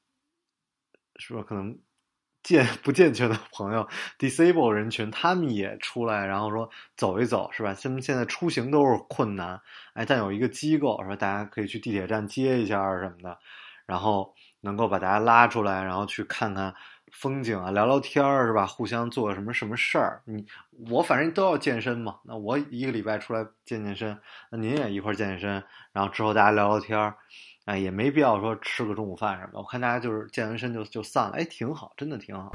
是吧？可能 健不健全的朋友，disable 人群，他们也出来，然后说走一走，是吧？他们现在出行都是困难，哎，但有一个机构，说？大家可以去地铁站接一下什么的，然后能够把大家拉出来，然后去看看。风景啊，聊聊天儿是吧？互相做什么什么事儿？你我反正都要健身嘛。那我一个礼拜出来健健身，那您也一块儿健健身，然后之后大家聊聊天儿，哎，也没必要说吃个中午饭什么的。我看大家就是健完身就就散了，哎，挺好，真的挺好。